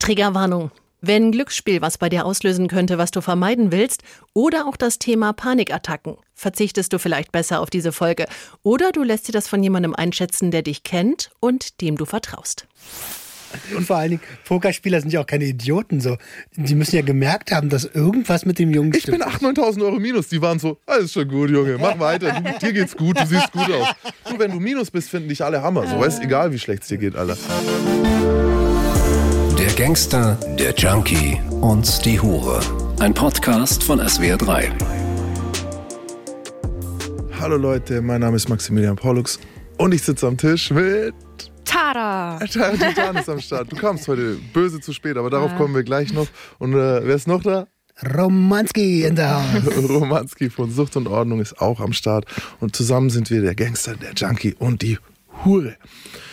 Triggerwarnung. Wenn Glücksspiel was bei dir auslösen könnte, was du vermeiden willst, oder auch das Thema Panikattacken, verzichtest du vielleicht besser auf diese Folge. Oder du lässt dir das von jemandem einschätzen, der dich kennt und dem du vertraust. Und vor allen Dingen, Pokerspieler sind ja auch keine Idioten. So. Die müssen ja gemerkt haben, dass irgendwas mit dem Jungen Ich bin 8.000, 9.000 Euro minus. Die waren so, alles schon gut, Junge, mach weiter. Du, dir geht's gut, du siehst gut aus. Du, wenn du minus bist, finden dich alle Hammer. So, weißt egal, wie schlecht es dir geht, Alter. Der Gangster, der Junkie und die Hure. Ein Podcast von SWR3. Hallo Leute, mein Name ist Maximilian Pollux und ich sitze am Tisch mit. Tada! Titan ist am Start. Du kamst heute böse zu spät, aber darauf kommen wir gleich noch. Und äh, wer ist noch da? Romanski in der Haus. Romanski von Sucht und Ordnung ist auch am Start. Und zusammen sind wir der Gangster, der Junkie und die Hure.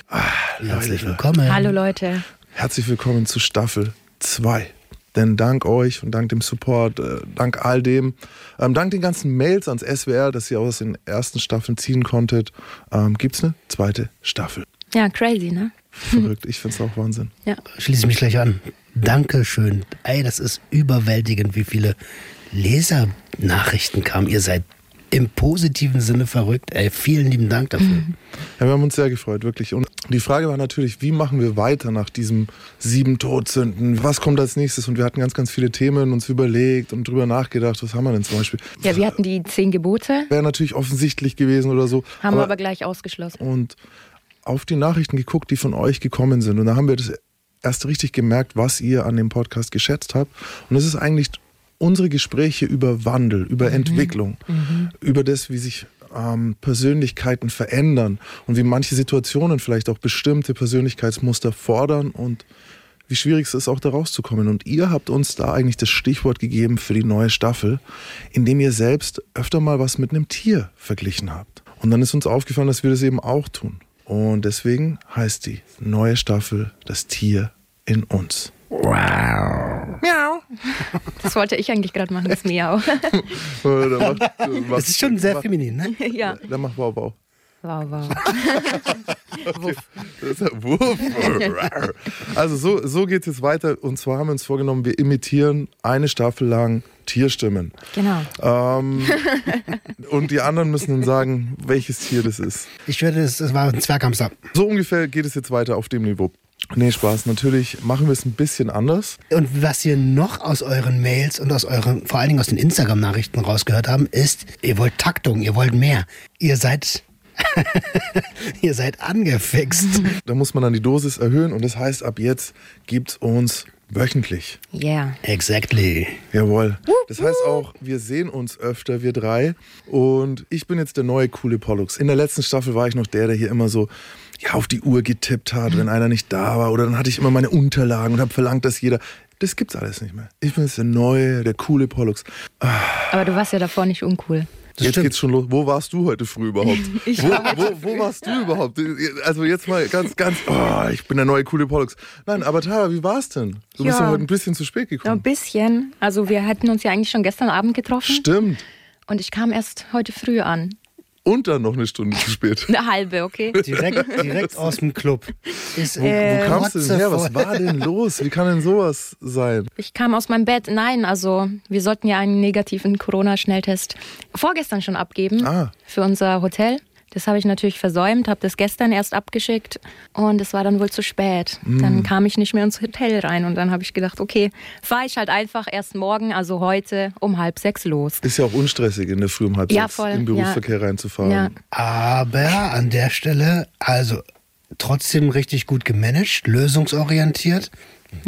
Ah, Herzlich Leute, willkommen. Hallo Leute. Herzlich willkommen zu Staffel 2. Denn dank euch und dank dem Support, äh, dank all dem, ähm, dank den ganzen Mails ans SWR, dass ihr aus den ersten Staffeln ziehen konntet, ähm, gibt es eine zweite Staffel. Ja, crazy, ne? Verrückt, ich finde es auch Wahnsinn. Ja. Schließe ich mich gleich an. Dankeschön. Ey, das ist überwältigend, wie viele Lesernachrichten kamen. Ihr seid im positiven Sinne verrückt. Ey, vielen lieben Dank dafür. Ja, wir haben uns sehr gefreut, wirklich. Und die Frage war natürlich, wie machen wir weiter nach diesem sieben Todsünden? Was kommt als nächstes? Und wir hatten ganz, ganz viele Themen uns überlegt und drüber nachgedacht. Was haben wir denn zum Beispiel? Ja, wir hatten die zehn Gebote, Wäre natürlich offensichtlich gewesen oder so. haben wir aber gleich ausgeschlossen. und auf die Nachrichten geguckt, die von euch gekommen sind. Und da haben wir das erst richtig gemerkt, was ihr an dem Podcast geschätzt habt. Und es ist eigentlich unsere Gespräche über Wandel, über Entwicklung, über das, wie sich ähm, Persönlichkeiten verändern und wie manche Situationen vielleicht auch bestimmte Persönlichkeitsmuster fordern und wie schwierig es ist, auch da rauszukommen. Und ihr habt uns da eigentlich das Stichwort gegeben für die neue Staffel, indem ihr selbst öfter mal was mit einem Tier verglichen habt. Und dann ist uns aufgefallen, dass wir das eben auch tun. Und deswegen heißt die neue Staffel Das Tier in uns. Das wollte ich eigentlich gerade machen, das Miau. Da macht, macht- Das ist schon sehr feminin, ne? ja. Da macht Wow Wow. Wow, wow. Wuff. Also so, so geht es jetzt weiter. Und zwar haben wir uns vorgenommen, wir imitieren eine Staffel lang Tierstimmen. Genau. Ähm, und die anderen müssen dann sagen, welches Tier das ist. Ich würde, es es war ein Zwerghamster. So ungefähr geht es jetzt weiter auf dem Niveau. Nee, Spaß. Natürlich machen wir es ein bisschen anders. Und was wir noch aus euren Mails und aus euren, vor allen Dingen aus den Instagram-Nachrichten rausgehört haben, ist, ihr wollt Taktung, ihr wollt mehr. Ihr seid, ihr seid angefixt. Da muss man dann die Dosis erhöhen und das heißt, ab jetzt gibt es uns wöchentlich. Yeah. Exactly. Jawohl. Das heißt auch, wir sehen uns öfter, wir drei. Und ich bin jetzt der neue coole Pollux. In der letzten Staffel war ich noch der, der hier immer so ja, auf die Uhr getippt hat, wenn einer nicht da war. Oder dann hatte ich immer meine Unterlagen und habe verlangt, dass jeder. Das gibt's alles nicht mehr. Ich bin jetzt der neue, der coole Pollux. Aber du warst ja davor nicht uncool. jetzt stimmt. geht's schon los. Wo warst du heute früh überhaupt? Ich wo, war wo, wo warst du überhaupt? Also jetzt mal ganz, ganz. Oh, ich bin der neue coole Pollux. Nein, aber Tara, wie war's denn? Du bist Ja. ja heute ein bisschen zu spät Ja, gekommen. ein bisschen. Also wir hatten uns ja eigentlich schon gestern Abend getroffen Stimmt. und ich kam erst heute früh an. Und dann noch eine Stunde zu spät. Eine halbe, okay? Direkt, direkt aus dem Club. Ist, Wo, wo kamst du denn her? Was war denn los? Wie kann denn sowas sein? Ich kam aus meinem Bett. Nein, also wir sollten ja einen negativen Corona-Schnelltest vorgestern schon abgeben Ah. für unser Hotel. Das habe ich natürlich versäumt, habe das gestern erst abgeschickt und es war dann wohl zu spät. Mm. Dann kam ich nicht mehr ins Hotel rein und dann habe ich gedacht, okay, fahre ich halt einfach erst morgen, also heute um halb sechs los. Ist ja auch unstressig, in der Früh um halb Ja, sechs voll, im Berufsverkehr reinzufahren. Ja, Aber an der Stelle, also trotzdem richtig gut gemanagt, lösungsorientiert.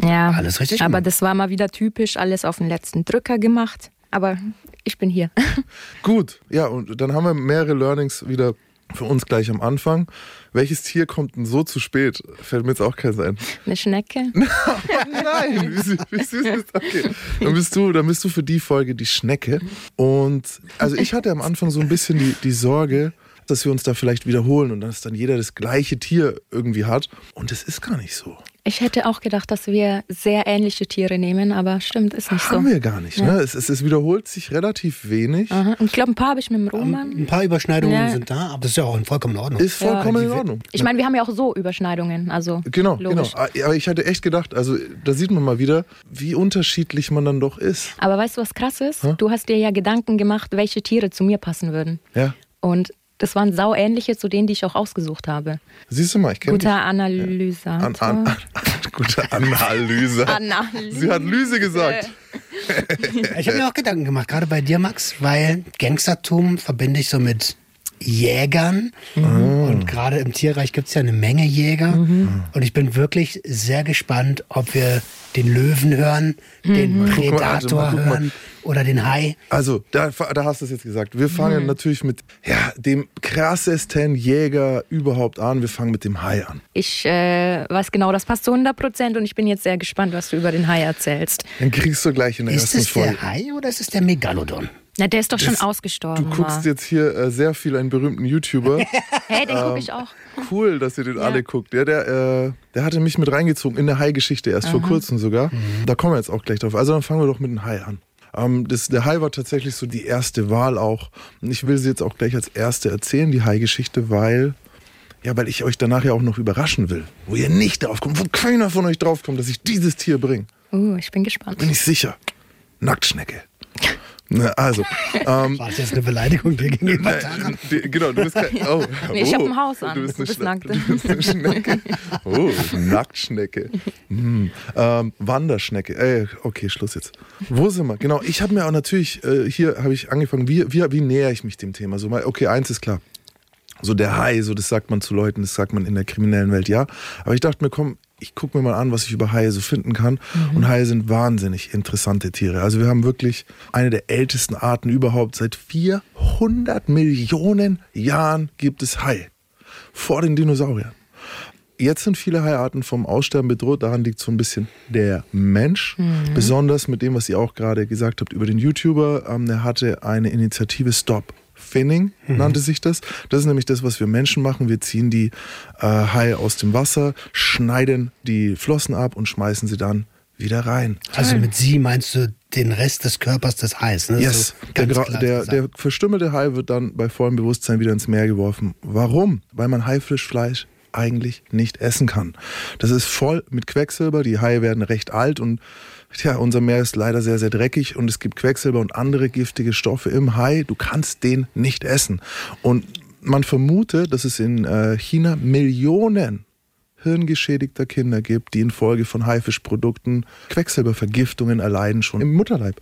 ja. Alles richtig Aber gemacht. das war mal wieder typisch, alles auf den letzten Drücker gemacht. Aber ich bin hier. Gut, ja, und dann haben wir mehrere Learnings wieder für uns gleich am Anfang. Welches Tier kommt denn so zu spät? Fällt mir jetzt auch keins ein. Eine Schnecke. Nein, wie süß, wie süß ist okay. Dann bist du, dann bist du für die Folge die Schnecke. Und also ich hatte am Anfang so ein bisschen die, die Sorge, dass wir uns da vielleicht wiederholen und dass dann jeder das gleiche Tier irgendwie hat. Und es ist gar nicht so. Ich hätte auch gedacht, dass wir sehr ähnliche Tiere nehmen, aber stimmt, ist nicht Haben so. wir gar nicht. Ne? Es, es, es wiederholt sich relativ wenig. Aha. Und ich glaube, ein paar habe ich mit dem Roman. Ein paar Überschneidungen Ja. sind da, aber das ist ja auch vollkommen in Ordnung. Ist vollkommen in die- Ordnung. Ich meine, wir haben ja auch so Überschneidungen. Also Genau, logisch. genau. Aber ich hatte echt gedacht, also da sieht man mal wieder, wie unterschiedlich man dann doch ist. Aber weißt du, was krass ist? Du hast dir ja Gedanken gemacht, welche Tiere zu mir passen würden. Ja. Und das waren sau ähnliche zu denen, die ich auch ausgeschsucht habe. Siehst du mal, ich kenne Guter Analysator. An, an, an, gute Analyse. Analyse. Sie hat Lüse gesagt. Ich habe mir auch Gedanken gemacht, gerade bei dir, Max, weil Gangstertum verbinde ich so mit Jägern. Und gerade im Tierreich gibt es ja eine Menge Jäger. Und ich bin wirklich sehr gespannt, ob wir den Löwen hören, den Guck mal, Predator mal. hören oder den Hai. Also, da, da hast du es jetzt gesagt. Wir fangen natürlich mit ja, dem krassesten Jäger überhaupt an. Wir fangen mit dem Hai an. Ich äh, weiß genau, das passt zu 100 Prozent und ich bin jetzt sehr gespannt, was du über den Hai erzählst. Den kriegst du gleich in der Ist ersten es Folge. der Hai oder ist es der Megalodon? Na, der ist doch schon Das- ausgestorben. Du guckst mal. jetzt hier äh, sehr viel einen berühmten YouTuber. Hey, den Ähm, gucke ich auch. cool, dass ihr den alle guckt. Ja, der, äh, der hatte mich mit reingezogen in der Hai-Geschichte erst vor kurzem sogar. Da kommen wir jetzt auch gleich drauf. Also dann fangen wir doch mit dem Hai an. Ähm, das, der Hai war tatsächlich so die erste Wahl auch. Und ich will sie jetzt auch gleich als erste erzählen, die Hai-Geschichte, weil, ja, weil ich euch danach ja auch noch überraschen will. Wo ihr nicht drauf kommt, wo keiner von euch drauf kommt, dass ich dieses Tier bringe. Uh, ich bin gespannt. Bin ich sicher. Nacktschnecke. Na, also, ähm, War das jetzt eine Beleidigung dir gegenüber? äh, genau, du bist kein. Oh, Nee, ich hab oh, ein Haus an. Du bist, Du eine, bist nackt. du bist eine Schnecke. Oh, Nacktschnecke. Hm. Ähm, Wanderschnecke. Ey, okay, Schluss jetzt. Wo sind wir? Genau, ich habe mir auch natürlich, äh, hier habe ich angefangen, wie, wie, wie näher ich mich dem Thema? So mal, okay, eins ist klar. So der Hai, so das sagt man zu Leuten, das sagt man in der kriminellen Welt, ja. Aber ich dachte mir, komm, ich gucke mir mal an, was ich über Haie so finden kann. Und Haie sind wahnsinnig interessante Tiere. Also wir haben wirklich eine der ältesten Arten überhaupt. Seit 400 Millionen Jahren gibt es Hai. Vor den Dinosauriern. Jetzt sind viele Haiarten vom Aussterben bedroht. Daran liegt so ein bisschen der Mensch. Besonders mit dem, was ihr auch gerade gesagt habt über den YouTuber. Ähm, der hatte eine Initiative Stop Finning, nannte sich das. Das ist nämlich das, was wir Menschen machen. Wir ziehen die äh, Haie aus dem Wasser, schneiden die Flossen ab und schmeißen sie dann wieder rein. Also mit sie meinst du den Rest des Körpers des Hais, ne? Yes, So der, der, der verstümmelte Hai wird dann bei vollem Bewusstsein wieder ins Meer geworfen. Warum? Weil man Haifischfleisch eigentlich nicht essen kann. Das ist voll mit Quecksilber. Die Haie werden recht alt und tja, unser Meer ist leider sehr, sehr dreckig und es gibt Quecksilber und andere giftige Stoffe im Hai. Du kannst den nicht essen. Und man vermutet, dass es in äh, China Millionen hirngeschädigter Kinder gibt, die infolge von Haifischprodukten Quecksilbervergiftungen erleiden, schon im Mutterleib.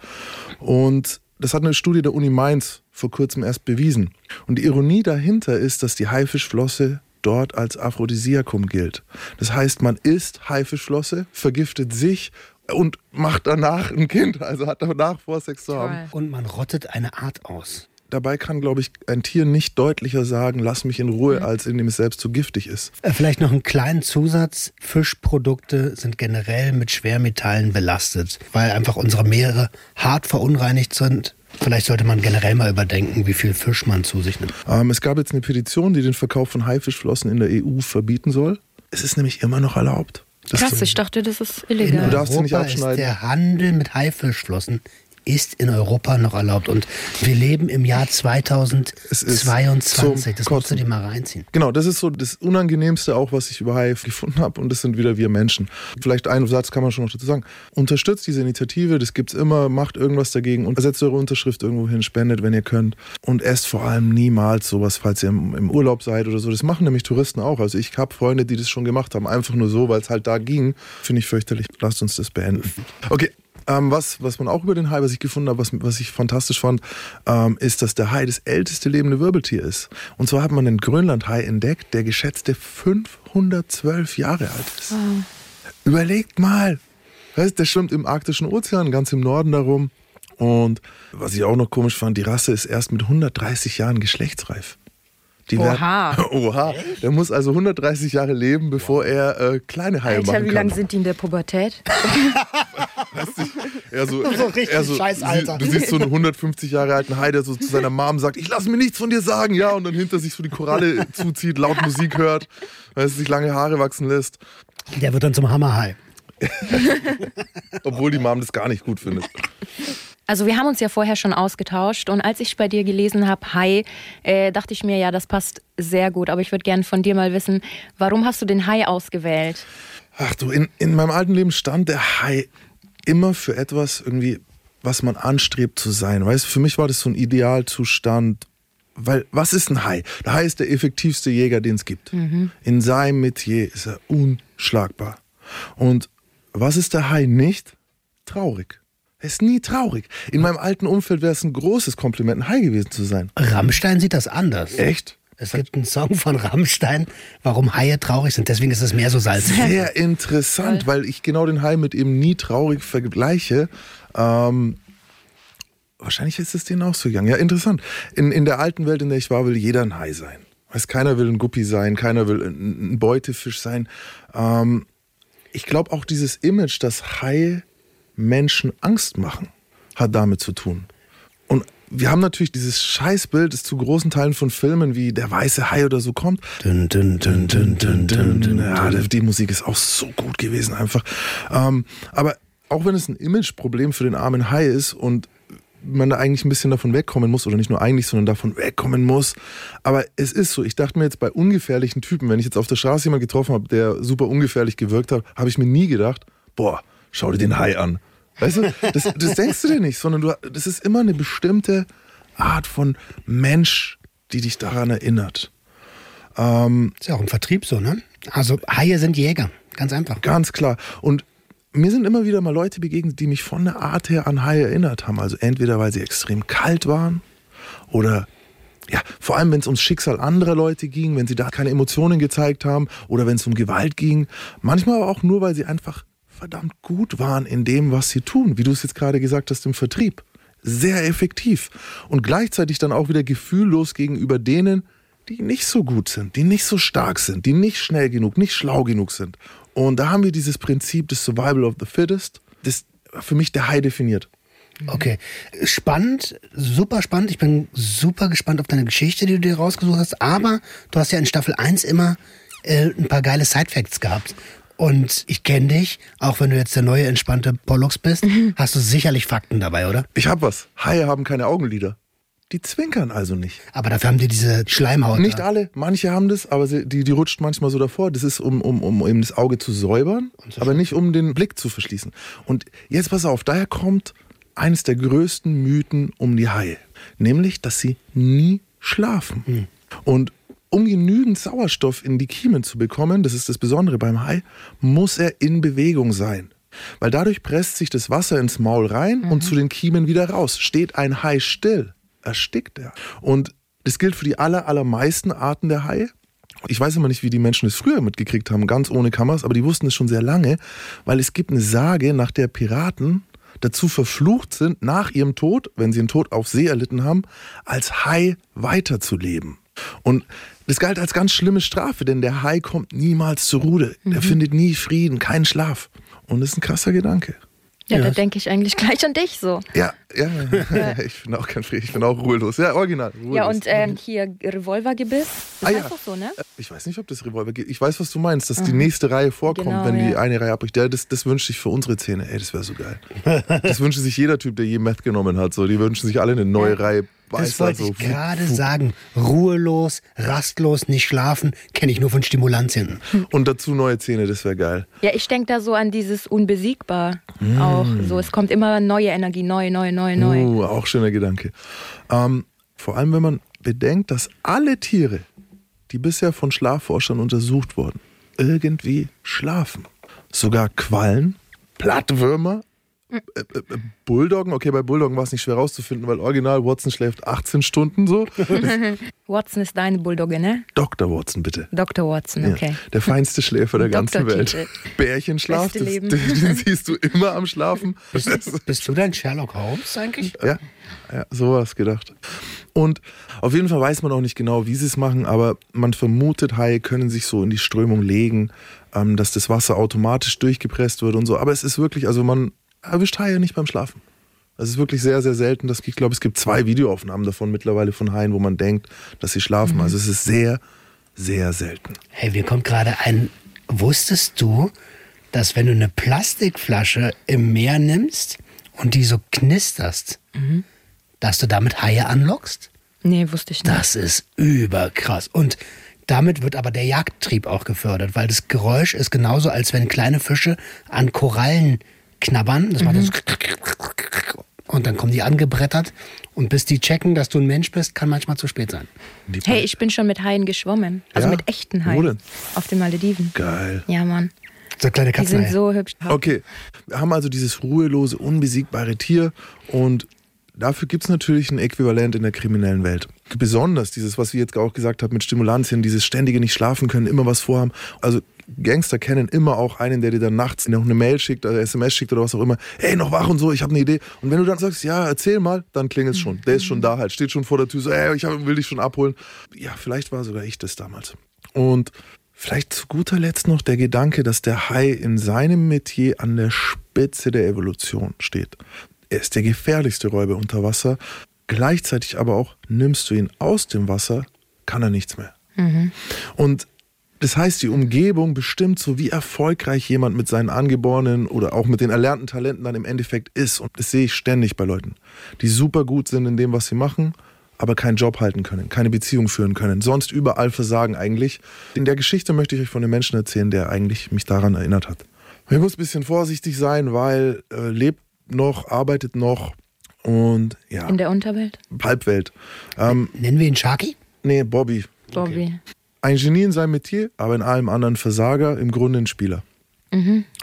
Und das hat eine Studie der Uni Mainz vor kurzem erst bewiesen. Und die Ironie dahinter ist, dass die Haifischflosse dort als Aphrodisiakum gilt. Das heißt, man isst Haifischflosse, vergiftet sich und macht danach ein Kind, also hat danach vor, Sex zu haben. Und man rottet eine Art aus. Dabei kann, glaube ich, ein Tier nicht deutlicher sagen, lass mich in Ruhe, als indem es selbst zu giftig ist. Äh, Vielleicht noch einen kleinen Zusatz. Fischprodukte sind generell mit Schwermetallen belastet, weil einfach unsere Meere hart verunreinigt sind. Vielleicht sollte man generell mal überdenken, wie viel Fisch man zu sich nimmt. Ähm, es gab jetzt eine Petition, die den Verkauf von Haifischflossen in der EU verbieten soll. Es ist nämlich immer noch erlaubt. Das Krass, ich dachte, das ist In illegal. Du darfst sie nicht Europa ist abschneiden. der Handel mit Haifischflossen ist in Europa noch erlaubt. Und wir leben im Jahr Es ist 2022. zum Das musst du dir mal reinziehen. Genau, das ist so das Unangenehmste auch, was ich über Hai gefunden habe. Und das sind wieder wir Menschen. Vielleicht einen Satz kann man schon noch dazu sagen. Unterstützt diese Initiative, das gibt's immer, macht irgendwas dagegen und setzt eure Unterschrift irgendwo hin, spendet, wenn ihr könnt. Und esst vor allem niemals sowas, falls ihr im, im Urlaub seid oder so. Das machen nämlich Touristen auch. Also ich habe Freunde, die das schon gemacht haben. Einfach nur so, weil es halt da ging. Finde ich fürchterlich. Lasst uns das beenden. Okay. Ähm, was, was man auch über den Hai, was ich gefunden habe, was, was ich fantastisch fand, ähm, ist, dass der Hai das älteste lebende Wirbeltier ist. Und zwar hat man den Grönlandhai entdeckt, der geschätzte 512 Jahre alt ist. Überlegt mal. Weißt, der schwimmt im arktischen Ozean, ganz im Norden darum. Und was ich auch noch komisch fand, die Rasse ist erst mit 130 Jahren geschlechtsreif. Die werden- Oha. Oha. Der muss also 130 Jahre leben, bevor er äh, kleine Haie Alter, machen wie lange sind die in der Pubertät? Er so, So richtig er so, scheiß Alter. Du siehst so einen 150 Jahre alten Hai, der so zu seiner Mom sagt, ich lass mir nichts von dir sagen, ja, und dann hinter sich so die Koralle zuzieht, laut Musik hört, weil es sich lange Haare wachsen lässt. Der wird dann zum Hammerhai. Obwohl die Mom das gar nicht gut findet. Also wir haben uns ja vorher schon ausgetauscht und als ich bei dir gelesen habe, Hai, äh, dachte ich mir, ja, das passt sehr gut. Aber ich würde gerne von dir mal wissen, warum hast du den Hai ausgewählt? Ach du, in, in meinem alten Leben stand der Hai immer für etwas irgendwie, was man anstrebt zu sein. Weißt du, für mich war das so ein Idealzustand. Weil, was ist ein Hai? Der Hai ist der effektivste Jäger, den es gibt. In seinem Metier ist er unschlagbar. Und was ist der Hai nicht? Traurig. Er ist nie traurig. In meinem alten Umfeld wäre es ein großes Kompliment, ein Hai gewesen zu sein. Rammstein sieht das anders. Echt? Es gibt einen Song von Rammstein, warum Haie traurig sind. Deswegen ist es mehr so salzig. Sehr interessant, weil ich genau den Hai mit eben nie traurig vergleiche. Ähm, wahrscheinlich ist es denen auch so gegangen. Ja, interessant. In, in der alten Welt, in der ich war, will jeder ein Hai sein. Weiß, keiner will ein Guppi sein, keiner will ein, ein Beutefisch sein. Ähm, ich glaube auch dieses Image, dass Haie Menschen Angst machen, hat damit zu tun. Und wir haben natürlich dieses Scheißbild, das zu großen Teilen von Filmen wie Der weiße Hai oder so kommt. Dun, dun, dun, Ja, die Musik ist auch so gut gewesen einfach. Ähm, aber auch wenn es ein Imageproblem für den armen Hai ist und man da eigentlich ein bisschen davon wegkommen muss, oder nicht nur eigentlich, sondern davon wegkommen muss. Aber es ist so, ich dachte mir jetzt bei ungefährlichen Typen, wenn ich jetzt auf der Straße jemanden getroffen habe, der super ungefährlich gewirkt hat, habe ich mir nie gedacht, boah, schau dir den Hai an. Weißt du, das, das denkst du dir nicht, sondern du, das ist immer eine bestimmte Art von Mensch, die dich daran erinnert. Ähm, Ist ja auch im Vertrieb so, ne? Also Haie sind Jäger. Ganz einfach. Ganz klar. Und mir sind immer wieder mal Leute begegnet, die mich von der Art her an Haie erinnert haben. Also entweder weil sie extrem kalt waren oder ja, vor allem wenn es ums Schicksal anderer Leute ging, wenn sie da keine Emotionen gezeigt haben oder wenn es um Gewalt ging. Manchmal aber auch nur, weil sie einfach verdammt gut waren in dem, was sie tun, wie du es jetzt gerade gesagt hast im Vertrieb. Sehr effektiv und gleichzeitig dann auch wieder gefühllos gegenüber denen, die nicht so gut sind, die nicht so stark sind, die nicht schnell genug, nicht schlau genug sind. Und da haben wir dieses Prinzip des Survival of the Fittest, das für mich der Hai definiert. Okay. Spannend, super spannend. Ich bin super gespannt auf deine Geschichte, die du dir rausgesucht hast. Aber du hast ja in Staffel 1 immer äh, ein paar geile Sidefacts gehabt. Und ich kenne dich, auch wenn du jetzt der neue entspannte Pollux bist, hast du sicherlich Fakten dabei, oder? Ich hab was. Haie haben keine Augenlider. Die zwinkern also nicht. Aber dafür haben die diese Schleimhaut. Nicht da. alle, manche haben das, aber sie, die, die rutscht manchmal so davor. Das ist, um, um, um eben das Auge zu säubern, aber nicht um den Blick zu verschließen. Und jetzt pass auf, daher kommt eines der größten Mythen um die Haie. Nämlich, dass sie nie schlafen. Und um genügend Sauerstoff in die Kiemen zu bekommen, das ist das Besondere beim Hai, muss er in Bewegung sein. Weil dadurch presst sich das Wasser ins Maul rein und zu den Kiemen wieder raus. Steht ein Hai still, erstickt er. Und das gilt für die aller, allermeisten Arten der Haie. Ich weiß immer nicht, wie die Menschen es früher mitgekriegt haben, ganz ohne Kameras, aber die wussten es schon sehr lange, weil es gibt eine Sage, nach der Piraten dazu verflucht sind, nach ihrem Tod, wenn sie einen Tod auf See erlitten haben, als Hai weiterzuleben. Und das galt als ganz schlimme Strafe, denn der Hai kommt niemals zur Ruhe. Der findet nie Frieden, keinen Schlaf. Und das ist ein krasser Gedanke. Ja, Ja. da denke ich eigentlich gleich an dich so. Ja, ja, ja. ich bin auch kein Frieden, ich bin auch ruhelos. Ja, original. Ruhelos. Ja, und ähm, hier Revolvergebiss. Das Ah, heißt ja. doch so, ne? Ich weiß nicht, ob das Revolver geht. Ich weiß, was du meinst, dass die nächste Reihe vorkommt, Genau, wenn die ja. eine Reihe abbricht. Ja, das, das wünscht sich für unsere Zähne. Ey, das wäre so geil. das wünscht sich jeder Typ, der je Meth genommen hat. So, die wünschen sich alle eine neue Reihe. Das wollte so. ich gerade sagen. Ruhelos, rastlos, nicht schlafen, kenne ich nur von Stimulantien. Und dazu neue Zähne, das wäre geil. Ja, ich denke da so an dieses Unbesiegbar auch. So, es kommt immer neue Energie, neu, neu, neu, neu. Uh, auch schöner Gedanke. Ähm, vor allem, wenn man bedenkt, dass alle Tiere, die bisher von Schlafforschern untersucht wurden, irgendwie schlafen. Sogar Quallen, Plattwürmer, Bulldoggen. Okay, bei Bulldoggen war es nicht schwer rauszufinden, weil original Watson schläft 18 Stunden so. Watson ist deine Bulldogge, ne? Dr. Watson, bitte. Dr. Watson, Ja, okay. Der feinste Schläfer der ganzen Doktortitel. Welt. Bärchenschlaf, das, Leben. den, den siehst du immer am Schlafen. Bist du dein Sherlock Holmes eigentlich? Ja, ja sowas gedacht. Und auf jeden Fall weiß man auch nicht genau, wie sie es machen, aber man vermutet, Haie können sich so in die Strömung legen, ähm, dass das Wasser automatisch durchgepresst wird und so. Aber es ist wirklich, also man erwischt Haie nicht beim Schlafen. Es ist wirklich sehr, sehr selten. dass ich glaube, es gibt zwei Videoaufnahmen davon mittlerweile von Haien, wo man denkt, dass sie schlafen. Also es ist sehr, sehr selten. Hey, mir kommt gerade ein Wusstest du, dass wenn du eine Plastikflasche im Meer nimmst und die so knisterst, dass du damit Haie anlockst? Nee, wusste ich nicht. Das ist überkrass. Und damit wird aber der Jagdtrieb auch gefördert, weil das Geräusch ist genauso, als wenn kleine Fische an Korallen knabbern. Das macht das und dann kommen die angebrettert. Und bis die checken, dass du ein Mensch bist, kann manchmal zu spät sein. Hey, ich bin schon mit Haien geschwommen. Also Ja? mit echten Wo Haien. denn? Auf den Malediven. Geil. Ja, Mann. So kleine Die sind Katzen. so hübsch. Okay, wir haben also dieses ruhelose, unbesiegbare Tier und dafür gibt es natürlich ein Äquivalent in der kriminellen Welt. Besonders dieses, was wir jetzt auch gesagt haben mit Stimulantien, dieses ständige nicht schlafen können, immer was vorhaben. Also Gangster kennen immer auch einen, der dir dann nachts noch eine Mail schickt oder SMS schickt oder was auch immer. Ey, noch wach und so, ich habe eine Idee. Und wenn du dann sagst, ja, erzähl mal, dann klingelt es schon. Der ist schon da halt, steht schon vor der Tür, so, ey, ich will dich schon abholen. Ja, vielleicht war sogar ich das damals. Und Vielleicht zu guter Letzt noch der Gedanke, dass der Hai in seinem Metier an der Spitze der Evolution steht. Er ist der gefährlichste Räuber unter Wasser. Gleichzeitig aber auch, nimmst du ihn aus dem Wasser, kann er nichts mehr. Und das heißt, die Umgebung bestimmt so, wie erfolgreich jemand mit seinen angeborenen oder auch mit den erlernten Talenten dann im Endeffekt ist. Und das sehe ich ständig bei Leuten, die super gut sind in dem, was sie machen, aber keinen Job halten können, keine Beziehung führen können, sonst überall versagen eigentlich. In der Geschichte möchte ich euch von einem Menschen erzählen, der eigentlich mich daran erinnert hat. Ich muss ein bisschen vorsichtig sein, weil äh, lebt noch, arbeitet noch und ja, In der Unterwelt? Halbwelt. Ähm, Nennen wir ihn Sharky? nee, Bobby. Bobby. Ein Genie in seinem Metier, aber in allem anderen Versager, im Grunde ein Spieler.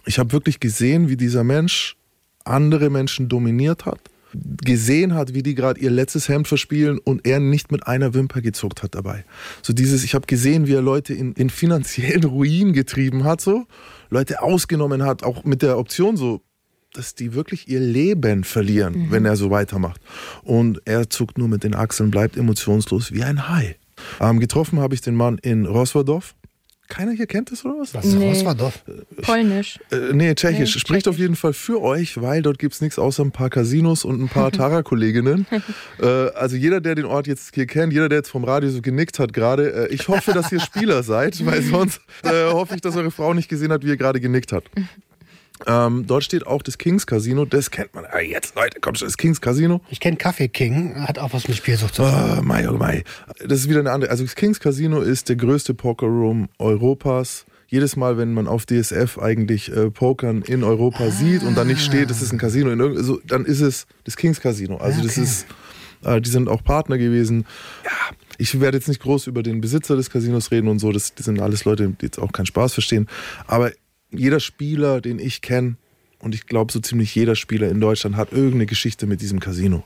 Ich habe wirklich gesehen, wie dieser Mensch andere Menschen dominiert hat, gesehen hat, wie die gerade ihr letztes Hemd verspielen und er nicht mit einer Wimper gezuckt hat dabei. So dieses, ich habe gesehen, wie er Leute in, in finanziellen Ruin getrieben hat, so Leute ausgenommen hat, auch mit der Option so, dass die wirklich ihr Leben verlieren, wenn er so weitermacht. Und er zuckt nur mit den Achseln, bleibt emotionslos wie ein Hai. Ähm, getroffen habe ich den Mann in Roswardorf. Keiner hier kennt das oder was? Was ist Nee. Roswardorf? Polnisch. Äh, nee, Tschechisch. Nee, Spricht auf Tschechisch. jeden Fall für euch, weil dort gibt es nichts außer ein paar Casinos und ein paar Tara-Kolleginnen. äh, also jeder, der den Ort jetzt hier kennt, jeder, der jetzt vom Radio so genickt hat gerade, äh, ich hoffe, dass ihr Spieler seid, weil sonst äh, hoffe ich, dass eure Frau nicht gesehen hat, wie ihr gerade genickt hat. Ähm, dort steht auch das Kings Casino, das kennt man. Ah, jetzt, Leute, kommt schon, das Kings Casino. Ich kenne Kaffee King, hat auch was mit Spielsucht zu tun. Ah, Mai, oh Mai. Das ist wieder eine andere. Also das Kings Casino ist der größte Pokerroom Europas. Jedes Mal, wenn man auf DSF eigentlich äh, Pokern in Europa sieht und dann nicht steht, das ist ein Casino, in irgend- so, dann ist es das Kings Casino. Also das Okay. ist, äh, die sind auch Partner gewesen. Ja, ich werde jetzt nicht groß über den Besitzer des Casinos reden und so. Das, das sind alles Leute, die jetzt auch keinen Spaß verstehen. Aber jeder Spieler, den ich kenne, und ich glaube so ziemlich jeder Spieler in Deutschland hat irgendeine Geschichte mit diesem Casino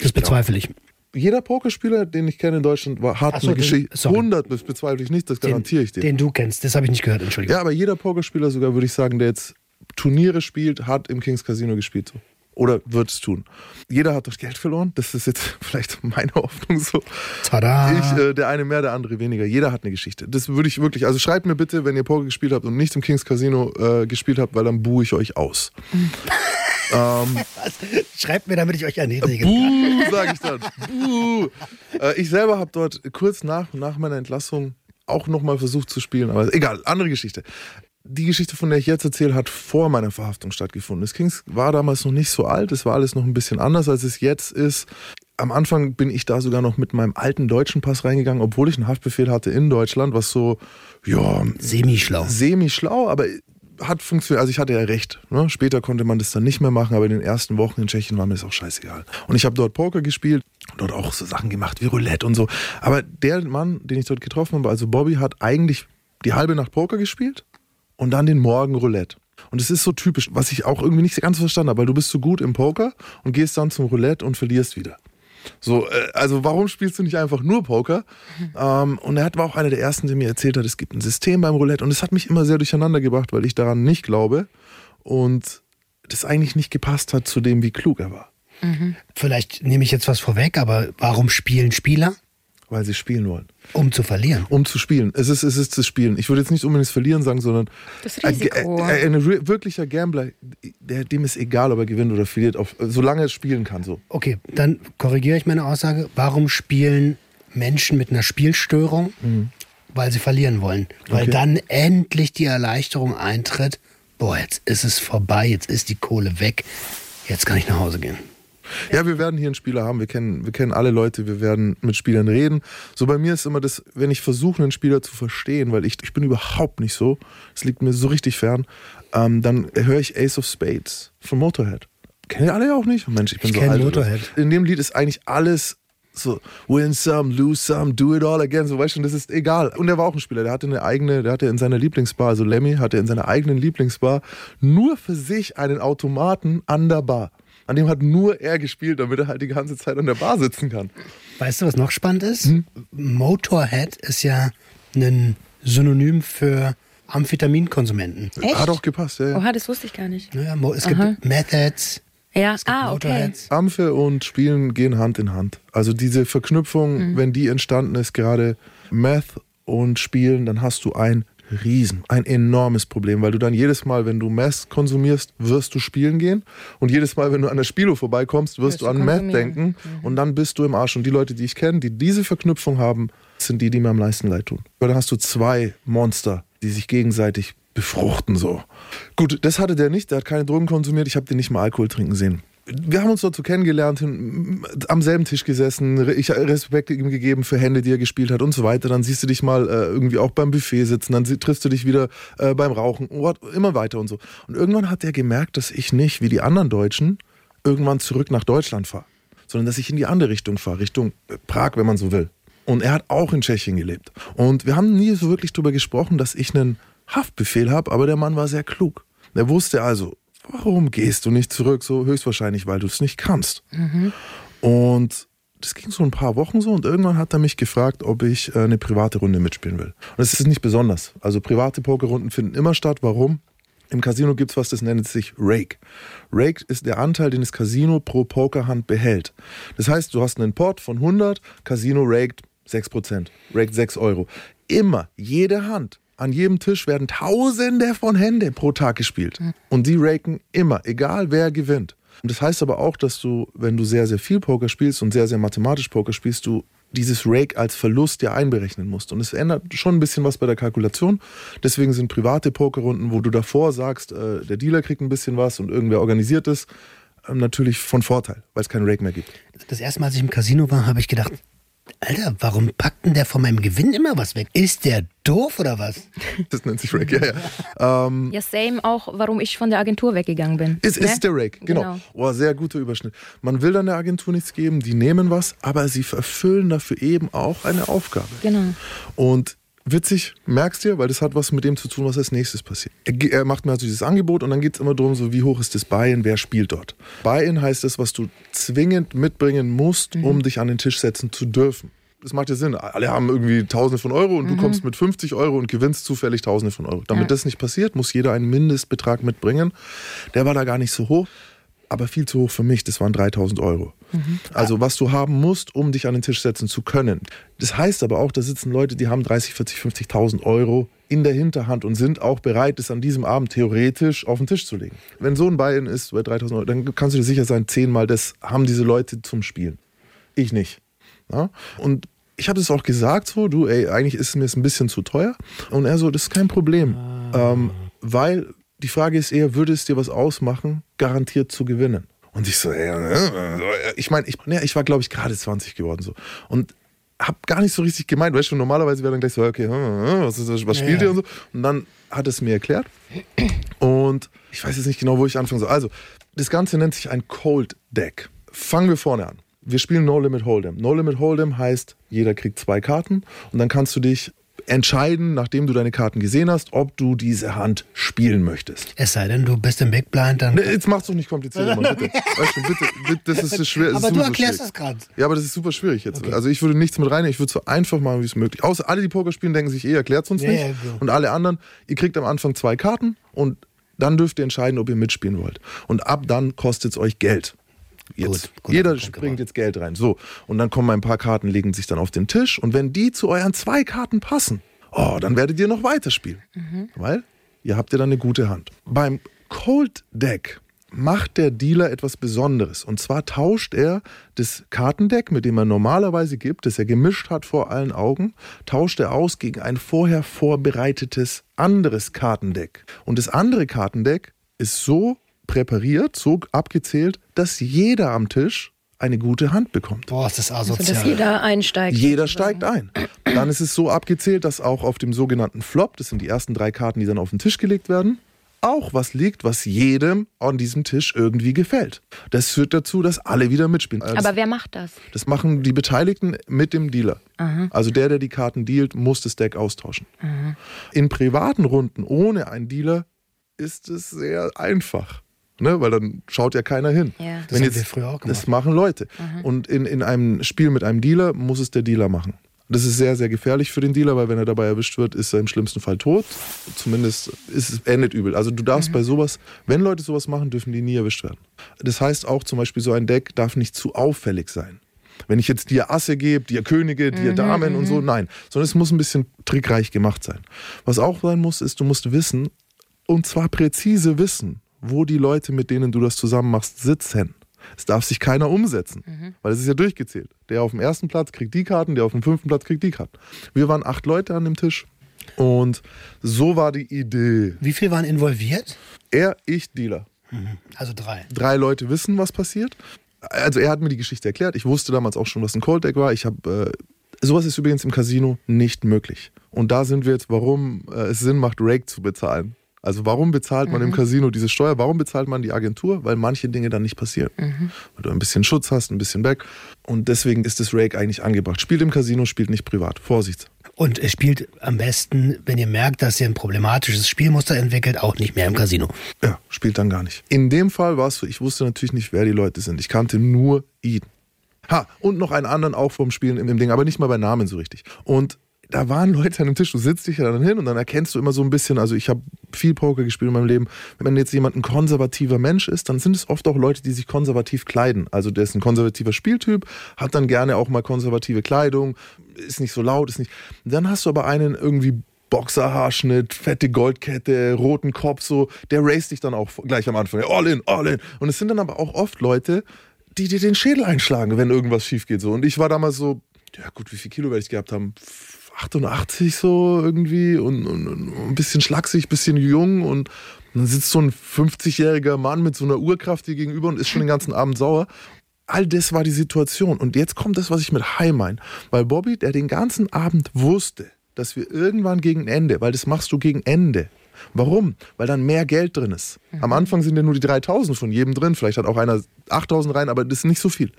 Das bezweifle ich. jeder Pokerspieler, den ich kenne in Deutschland, war, hat so, eine Geschichte. sorry. 100, das bezweifle ich nicht, das Den, garantiere ich dir. den du kennst, das habe ich nicht gehört, Entschuldigung. ja, aber jeder Pokerspieler sogar, würde ich sagen, der jetzt Turniere spielt, hat im Kings Casino gespielt. So. Oder wird es tun. Jeder hat das Geld verloren. Das ist jetzt vielleicht meine Hoffnung so. Tada! Ich, äh, der eine mehr, der andere weniger. Jeder hat eine Geschichte. Das würde ich wirklich. Also schreibt mir bitte, wenn ihr Poker gespielt habt und nicht im Kings Casino äh, gespielt habt, weil dann buhe ich euch aus. ähm, Schreibt mir, damit ich euch erniedrige. Buh, sage ich dann. Buh. Äh, ich selber habe dort kurz nach, nach meiner Entlassung auch nochmal versucht zu spielen, aber egal, andere Geschichte. Die Geschichte, von der ich jetzt erzähle, hat vor meiner Verhaftung stattgefunden. Das Kings war damals noch nicht so alt, es war alles noch ein bisschen anders, als es jetzt ist. Am Anfang bin ich da sogar noch mit meinem alten deutschen Pass reingegangen, obwohl ich einen Haftbefehl hatte in Deutschland, was so, ja, Semi-schlau. semi-schlau, aber hat funktioniert. Also ich hatte ja recht. Ne? Später konnte man das dann nicht mehr machen, aber in den ersten Wochen in Tschechien war mir das auch scheißegal. Und ich habe dort Poker gespielt, dort auch so Sachen gemacht wie Roulette und so. Aber der Mann, den ich dort getroffen habe, also Bobby, hat eigentlich die halbe Nacht Poker gespielt und dann den Morgen Roulette. Und es ist so typisch, was ich auch irgendwie nicht ganz verstanden habe, weil du bist so gut im Poker und gehst dann zum Roulette und verlierst wieder. So, äh, also warum spielst du nicht einfach nur Poker? Ähm, und er hat- war auch einer der ersten, der mir erzählt hat, es gibt ein System beim Roulette und es hat mich immer sehr durcheinander gebracht, weil ich daran nicht glaube und das eigentlich nicht gepasst hat zu dem, wie klug er war, Vielleicht nehme ich jetzt was vorweg, aber warum spielen Spieler? Weil sie spielen wollen. Um zu verlieren. Um zu spielen. Es ist, es ist das Spielen. Ich würde jetzt nicht unbedingt das Verlieren sagen, sondern Das ein, Risiko. ein, ein, ein wirklicher Gambler, der, dem ist egal, ob er gewinnt oder verliert, auf, solange er spielen kann. So. Okay, dann korrigiere ich meine Aussage. Warum spielen Menschen mit einer Spielstörung weil sie verlieren wollen. Weil Okay. dann endlich die Erleichterung eintritt, boah, jetzt ist es vorbei, jetzt ist die Kohle weg, jetzt kann ich nach Hause gehen. Ja, wir werden hier einen Spieler haben. Wir kennen, wir kennen alle Leute. Wir werden mit Spielern reden. So bei mir ist immer das, wenn ich versuche, einen Spieler zu verstehen, weil ich, ich bin überhaupt nicht so. Es liegt mir so richtig fern. Ähm, dann höre ich Ace of Spades von Motorhead. Kennen ihr alle auch nicht? Mensch, ich bin Ich so alt. Motorhead. In dem Lied ist eigentlich alles so win some, lose some, do it all again. So weißt du, das ist egal. Und er war auch ein Spieler. Der hatte eine eigene, der hatte in seiner Lieblingsbar, also Lemmy hatte in seiner eigenen Lieblingsbar nur für sich einen Automaten an der Bar. An dem hat nur er gespielt, damit er halt die ganze Zeit an der Bar sitzen kann. Weißt du, was noch spannend ist? Motorhead ist ja ein Synonym für Amphetaminkonsumenten. Echt? Hat auch gepasst, ja. ja. Oha, das wusste ich gar nicht. Ja, Mo- es Aha. gibt Methods, Ja, es gibt ah, okay. Motorheads. Amphe und Spielen gehen Hand in Hand. Also diese Verknüpfung, Mhm. wenn die entstanden ist, gerade Meth und Spielen, dann hast du ein Riesen, ein enormes Problem, weil du dann jedes Mal, wenn du Meth konsumierst, wirst du spielen gehen und jedes Mal, wenn du an der Spielo vorbeikommst, wirst Wirst du an Meth denken und dann bist du im Arsch. Und die Leute, die ich kenne, die diese Verknüpfung haben, sind die, die mir am meisten leid tun. Weil dann hast du zwei Monster, die sich gegenseitig befruchten so. Gut, das hatte der nicht, der hat keine Drogen konsumiert, ich habe den nicht mal Alkohol trinken sehen. Wir haben uns dazu kennengelernt, hin- am selben Tisch gesessen, ich Respekt ihm gegeben für Hände, die er gespielt hat und so weiter. Dann siehst du dich mal äh, irgendwie auch beim Buffet sitzen, dann triffst du dich wieder äh, beim Rauchen, what, immer weiter und so. Und irgendwann hat er gemerkt, dass ich nicht, wie die anderen Deutschen, irgendwann zurück nach Deutschland fahre, sondern dass ich in die andere Richtung fahre, Richtung äh, Prag, wenn man so will. Und er hat auch in Tschechien gelebt. Und wir haben nie so wirklich darüber gesprochen, dass ich einen Haftbefehl habe, aber der Mann war sehr klug. Er wusste also, warum gehst du nicht zurück? So höchstwahrscheinlich, weil du es nicht kannst. Und das ging so ein paar Wochen so und irgendwann hat er mich gefragt, ob ich äh, eine private Runde mitspielen will. Und das ist nicht besonders. Also private Pokerrunden finden immer statt. Warum? Im Casino gibt es was, das nennt sich Rake. Rake ist der Anteil, den das Casino pro Pokerhand behält. Das heißt, du hast einen Pot von 100, Casino raked 6%, raked 6 Euro. Immer, jede Hand, an jedem Tisch werden Tausende von Hände pro Tag gespielt. Und die raken immer, egal wer gewinnt. Und das heißt aber auch, dass du, wenn du sehr, sehr viel Poker spielst und sehr, sehr mathematisch Poker spielst, du dieses Rake als Verlust ja einberechnen musst. Und es ändert schon ein bisschen was bei der Kalkulation. Deswegen sind private Pokerrunden, wo du davor sagst, äh, der Dealer kriegt ein bisschen was und irgendwer organisiert es, äh, natürlich von Vorteil, weil es keinen Rake mehr gibt. Das erste Mal, als ich im Casino war, habe ich gedacht, Alter, warum packt denn der von meinem Gewinn immer was weg? Ist der doof oder was? Das nennt sich Rake, ja, ja. Ähm, Ja, same auch, warum ich von der Agentur weggegangen bin. Ist, Ne? ist der Rake, genau. Genau. Oh, sehr guter Überschnitt. Man will dann der Agentur nichts geben, die nehmen was, aber sie erfüllen dafür eben auch eine Aufgabe. Genau. Und witzig, merkst du, weil das hat was mit dem zu tun, was als nächstes passiert. Er, er macht mir also dieses Angebot und dann geht es immer darum, so wie hoch ist das Buy-in, wer spielt dort. Buy-in heißt das, was du zwingend mitbringen musst, um dich an den Tisch setzen zu dürfen. Das macht ja Sinn. Alle haben irgendwie Tausende von Euro und du kommst mit 50 Euro und gewinnst zufällig Tausende von Euro. Damit Ja. das nicht passiert, muss jeder einen Mindestbetrag mitbringen. Der war da gar nicht so hoch, aber viel zu hoch für mich. Das waren 3000 Euro. Also was du haben musst, um dich an den Tisch setzen zu können. Das heißt aber auch, da sitzen Leute, die haben 30, 40, 50.000 Euro in der Hinterhand und sind auch bereit, es an diesem Abend theoretisch auf den Tisch zu legen. Wenn so ein Buy-in ist bei 3000 Euro, dann kannst du dir sicher sein, zehnmal das haben diese Leute zum Spielen. Ich nicht. Ja? Und ich habe es auch gesagt so, du, ey, eigentlich ist es mir jetzt ein bisschen zu teuer. Und er so, das ist kein Problem. Ähm, weil die Frage ist eher, würde es dir was ausmachen, garantiert zu gewinnen? Und ich so, ey, äh, ich meine, ich, ja, ich war, glaube ich, gerade 20 geworden so. Und hab gar nicht so richtig gemeint, weißt du, normalerweise wäre dann gleich so, okay, hm, hm, was, ist was spielt Ja, ihr und so. Und dann hat es mir erklärt. Und ich weiß jetzt nicht genau, wo ich anfangen soll. Also, das Ganze nennt sich ein Cold Deck. Fangen wir vorne an. Wir spielen No Limit Hold'em. No Limit Hold'em heißt, jeder kriegt zwei Karten und dann kannst du dich entscheiden, nachdem du deine Karten gesehen hast, ob du diese Hand spielen möchtest. Es sei denn, du bist im Big Blind, dann. Ne, Jetzt mach's doch nicht komplizierter, Mann, bitte. Weißt du, bitte, bitte, das ist so schwer. Aber ist du erklärst das gerade. Ja, aber das ist super schwierig jetzt. Also ich würde nichts mit rein, ich würde so einfach machen, wie es möglich. Außer alle, die Poker spielen, denken sich, eh, erklärt uns Ja, nicht. ja, so. Und alle anderen, ihr kriegt am Anfang zwei Karten und dann dürft ihr entscheiden, ob ihr mitspielen wollt. Und ab dann kostet es euch Geld. Jetzt. Gut, guter Jeder gemacht. jetzt Geld rein. So. Und dann kommen ein paar Karten, legen sich dann auf den Tisch. Und wenn die zu euren zwei Karten passen, oh, dann werdet ihr noch weiterspielen. Weil ihr habt ja dann eine gute Hand. Beim Cold Deck macht der Dealer etwas Besonderes. Und zwar tauscht er das Kartendeck, mit dem er normalerweise gibt, das er gemischt hat vor allen Augen, tauscht er aus gegen ein vorher vorbereitetes anderes Kartendeck. Und das andere Kartendeck ist so präpariert, so abgezählt, dass jeder am Tisch eine gute Hand bekommt. Boah, ist das asozial. Also, dass jeder einsteigt. Jeder steigt ein. Dann ist es so abgezählt, dass auch auf dem sogenannten Flop, das sind die ersten drei Karten, die dann auf den Tisch gelegt werden, auch was liegt, was jedem an diesem Tisch irgendwie gefällt. Das führt dazu, dass alle wieder mitspielen. Also Aber wer macht das? das machen die Beteiligten mit dem Dealer. Also der, der die Karten dealt, muss das Deck austauschen. In privaten Runden ohne einen Dealer ist es sehr einfach. Ne? Weil dann schaut ja keiner hin. Ja. Das haben wir früher auch Das gemacht. machen Leute. Und in, in einem Spiel mit einem Dealer muss es der Dealer machen. Das ist sehr, sehr gefährlich für den Dealer, weil wenn er dabei erwischt wird, ist er im schlimmsten Fall tot. Zumindest ist es endet übel. Also du darfst bei sowas, wenn Leute sowas machen, dürfen die nie erwischt werden. Das heißt auch zum Beispiel, so ein Deck darf nicht zu auffällig sein. Wenn ich jetzt dir Asse gebe, dir Könige, dir Damen und so, nein. Sondern es muss ein bisschen trickreich gemacht sein. Was auch sein muss, ist, du musst wissen, und zwar präzise wissen, wo die Leute, mit denen du das zusammen machst, sitzen. Es darf sich keiner umsetzen, weil es ist ja durchgezählt. Der auf dem ersten Platz kriegt die Karten, der auf dem fünften Platz kriegt die Karten. Wir waren acht Leute an dem Tisch und so war die Idee. Wie viel waren involviert? Er, ich, Dealer. Also drei. Drei Leute wissen, was passiert. Also er hat mir die Geschichte erklärt. Ich wusste damals auch schon, was ein Cold Deck war. Ich habe äh, sowas ist übrigens im Casino nicht möglich. Und da sind wir jetzt, warum äh, es Sinn macht, Rake zu bezahlen. Also warum bezahlt man im Casino diese Steuer? Warum bezahlt man die Agentur? Weil manche Dinge dann nicht passieren. Weil du ein bisschen Schutz hast, ein bisschen Back. Und deswegen ist das Rake eigentlich angebracht. Spielt im Casino, spielt nicht privat. Vorsicht. Und es spielt am besten, wenn ihr merkt, dass ihr ein problematisches Spielmuster entwickelt, auch nicht mehr im Casino. Ja, spielt dann gar nicht. In dem Fall war es so, ich wusste natürlich nicht, wer die Leute sind. Ich kannte nur ihn. Ha, und noch einen anderen auch vom Spielen im Ding, aber nicht mal bei Namen so richtig. Und da waren Leute an dem Tisch, du sitzt dich ja dann hin und dann erkennst du immer so ein bisschen, also ich habe viel Poker gespielt in meinem Leben, wenn jetzt jemand ein konservativer Mensch ist, dann sind es oft auch Leute, die sich konservativ kleiden. Also der ist ein konservativer Spieltyp, hat dann gerne auch mal konservative Kleidung, ist nicht so laut, ist nicht. Dann hast du aber einen irgendwie Boxerhaarschnitt, fette Goldkette, roten Kopf, so, der race dich dann auch gleich am Anfang. All in, all in. Und es sind dann aber auch oft Leute, die dir den Schädel einschlagen, wenn irgendwas schief geht. So. Und ich war damals so, ja gut, wie viel Kilo werde ich gehabt haben? 88 so irgendwie und, und, und ein bisschen schlaksig, ein bisschen jung und dann sitzt so ein 50-jähriger Mann mit so einer Urkraft dir gegenüber und ist schon den ganzen Abend sauer. All das war die Situation. Und jetzt kommt das, was ich mit High meine. Weil Bobby, der den ganzen Abend wusste, dass wir irgendwann gegen Ende, weil das machst du gegen Ende. Warum? Weil dann mehr Geld drin ist. Am Anfang sind ja nur die 3000 von jedem drin. Vielleicht hat auch einer 8000 rein, aber das ist nicht so viel.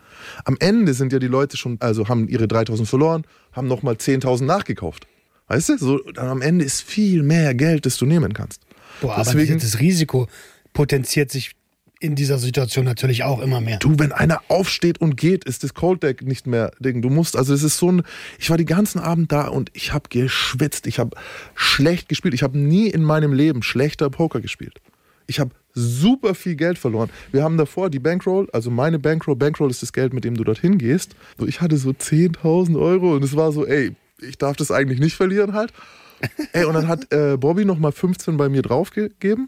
Am Ende sind ja die Leute schon, also haben ihre 3000 verloren, haben nochmal 10.000 nachgekauft. Weißt du? So, dann am Ende ist viel mehr Geld, das du nehmen kannst. Boah, aber Deswegen- das Risiko potenziert sich in dieser Situation natürlich auch immer mehr. Du, wenn einer aufsteht und geht, ist das Cold Deck nicht mehr Ding. Du musst, also es ist so ein, ich war den ganzen Abend da und ich habe geschwitzt, ich habe schlecht gespielt. Ich habe nie in meinem Leben schlechter Poker gespielt. Ich habe super viel Geld verloren. Wir haben davor die Bankroll, also meine Bankroll, Bankroll ist das Geld, mit dem du dorthin gehst. So, ich hatte so 10.000 Euro und es war so, ey, ich darf das eigentlich nicht verlieren halt. Ey, und dann hat äh, Bobby nochmal 15 bei mir draufgegeben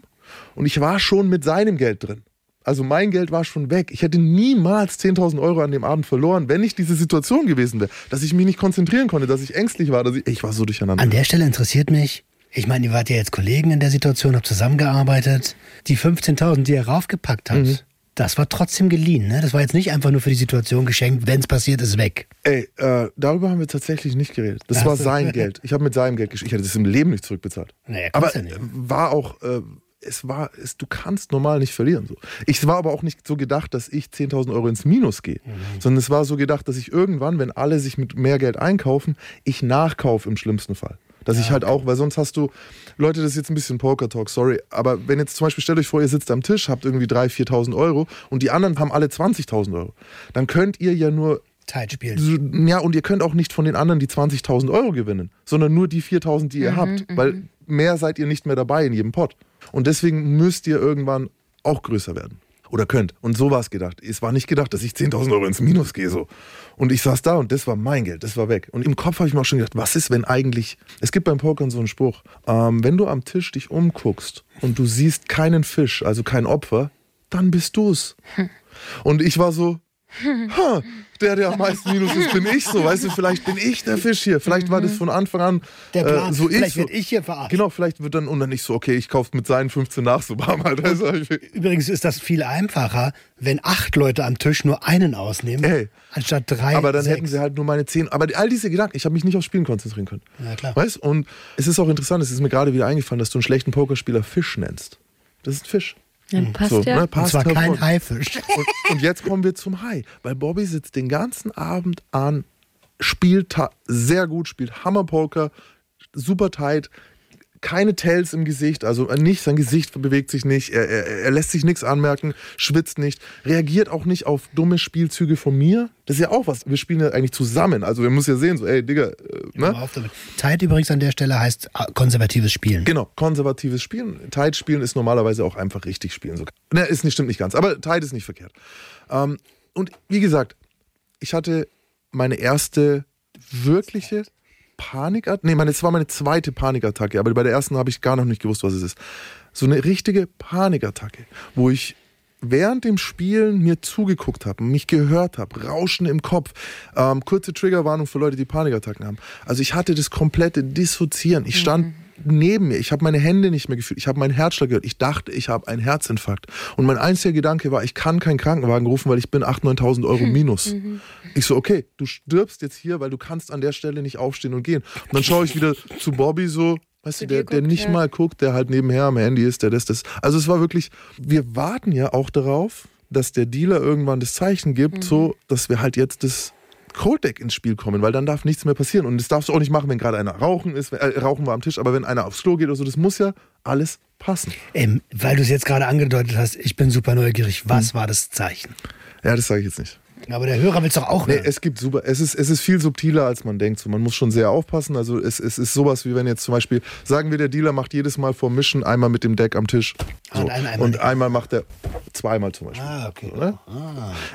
und ich war schon mit seinem Geld drin. Also mein Geld war schon weg. Ich hätte niemals 10.000 Euro an dem Abend verloren, wenn nicht diese Situation gewesen wäre. Dass ich mich nicht konzentrieren konnte, dass ich ängstlich war. Dass ich, ich war so durcheinander. An der Stelle interessiert mich, ich meine, ihr wart ja jetzt Kollegen in der Situation, habt zusammengearbeitet. Die 15.000, die er raufgepackt hat, Mhm. das war trotzdem geliehen. Ne? Das war jetzt nicht einfach nur für die Situation geschenkt, wenn es passiert, ist weg. Ey, äh, darüber haben wir tatsächlich nicht geredet. Das Ach war so. sein Geld. Ich habe mit seinem Geld gespielt. Ich hätte das im Leben nicht zurückbezahlt. Naja, aber ja nicht. war auch, äh, es war, es, du kannst normal nicht verlieren. So. Ich war aber auch nicht so gedacht, dass ich 10.000 Euro ins Minus gehe, Mhm. sondern es war so gedacht, dass ich irgendwann, wenn alle sich mit mehr Geld einkaufen, ich nachkaufe im schlimmsten Fall. Dass ich halt auch, weil sonst hast du, Leute, das ist jetzt ein bisschen Poker-Talk, sorry, aber wenn jetzt zum Beispiel, stellt euch vor, ihr sitzt am Tisch, habt irgendwie 3.000, 4.000 Euro und die anderen haben alle 20.000 Euro, dann könnt ihr ja nur Tight spielen. Ja, und ihr könnt auch nicht von den anderen die 20.000 Euro gewinnen, sondern nur die 4.000, die ihr habt, weil mehr seid ihr nicht mehr dabei in jedem Pot. Und deswegen müsst ihr irgendwann auch größer werden. Oder könnt. Und so war es gedacht. Es war nicht gedacht, dass ich 10.000 Euro ins Minus gehe. So. Und ich saß da und das war mein Geld, das war weg. Und im Kopf habe ich mir auch schon gedacht, was ist, wenn eigentlich. Es gibt beim Pokern so einen Spruch: ähm, Wenn du am Tisch dich umguckst und du siehst keinen Fisch, also kein Opfer, dann bist du's. Und ich war so, ha, der, der am meisten Minus ist, bin ich so. Weißt du, vielleicht bin ich der Fisch hier. Vielleicht war das von Anfang an Der Plan, äh, so vielleicht ich. So. werde ich hier verarscht. Genau, vielleicht wird dann und dann nicht so, okay, ich kaufe mit seinen 15 nach so warm. Halt. Also, Übrigens ist das viel einfacher, wenn acht Leute am Tisch nur einen ausnehmen, Ey. anstatt drei. aber dann sechs. hätten sie halt nur meine 10. Aber all diese Gedanken, ich habe mich nicht aufs Spielen konzentrieren können. Ja, klar. Weißt Und es ist auch interessant, es ist mir gerade wieder eingefallen, dass du einen schlechten Pokerspieler Fisch nennst. Das ist ein Fisch. Dann passt So, ja. ne, Und passt zwar kein. Haifisch. Und, und jetzt kommen wir zum High, weil Bobby sitzt den ganzen Abend an, spielt sehr gut, spielt Hammerpoker, super tight, keine Tells im Gesicht, also äh, nicht, sein Gesicht bewegt sich nicht, er, er, er lässt sich nichts anmerken, schwitzt nicht, reagiert auch nicht auf dumme Spielzüge von mir. Das ist ja auch was, wir spielen ja eigentlich zusammen, also wir müssen ja sehen, so, ey, Digga, äh, ne? damit. Zeit übrigens an der Stelle heißt äh, konservatives Spielen. Genau, konservatives Spielen. Tight spielen ist normalerweise auch einfach richtig spielen. So. Ne, ist nicht, stimmt nicht ganz, aber tight ist nicht verkehrt. Ähm, und wie gesagt, ich hatte meine erste wirkliche Panikattacke. Nee, meine, es war meine zweite Panikattacke, aber bei der ersten habe ich gar noch nicht gewusst, was es ist. So eine richtige Panikattacke, wo ich während dem Spielen mir zugeguckt habe, mich gehört habe, Rauschen im Kopf, ähm, kurze Triggerwarnung für Leute, die Panikattacken haben. Also ich hatte das komplette Dissoziieren. Ich stand neben mir, ich habe meine Hände nicht mehr gefühlt, ich habe meinen Herzschlag gehört, ich dachte, ich habe einen Herzinfarkt. Und mein einziger Gedanke war, ich kann keinen Krankenwagen rufen, weil ich bin 8.000, 9.000 Euro minus. Ich so, okay, du stirbst jetzt hier, weil du kannst an der Stelle nicht aufstehen und gehen. Und dann schaue ich wieder zu Bobby so, Weißt du, der, der guckt, nicht ja. mal guckt, der halt nebenher am Handy ist, der das, das. Also es war wirklich, wir warten ja auch darauf, dass der Dealer irgendwann das Zeichen gibt, Mhm. so, dass wir halt jetzt das Cold Deck ins Spiel kommen, weil dann darf nichts mehr passieren. Und das darfst du auch nicht machen, wenn gerade einer rauchen ist, äh, rauchen war am Tisch, aber wenn einer aufs Klo geht oder so, das muss ja alles passen. Ähm, weil du es jetzt gerade angedeutet hast, ich bin super neugierig. Was Hm. war das Zeichen? Ja, das sage ich jetzt nicht. Aber der Hörer will es doch auch Nee, hören. es gibt super, es ist, es ist viel subtiler, als man denkt. So, man muss schon sehr aufpassen. Also es, es ist sowas, wie wenn jetzt zum Beispiel, sagen wir, der Dealer macht jedes Mal vor Mischen einmal mit dem Deck am Tisch. Ah, So. und ein- einmal und einmal macht er zweimal zum Beispiel. ah, okay. Oder?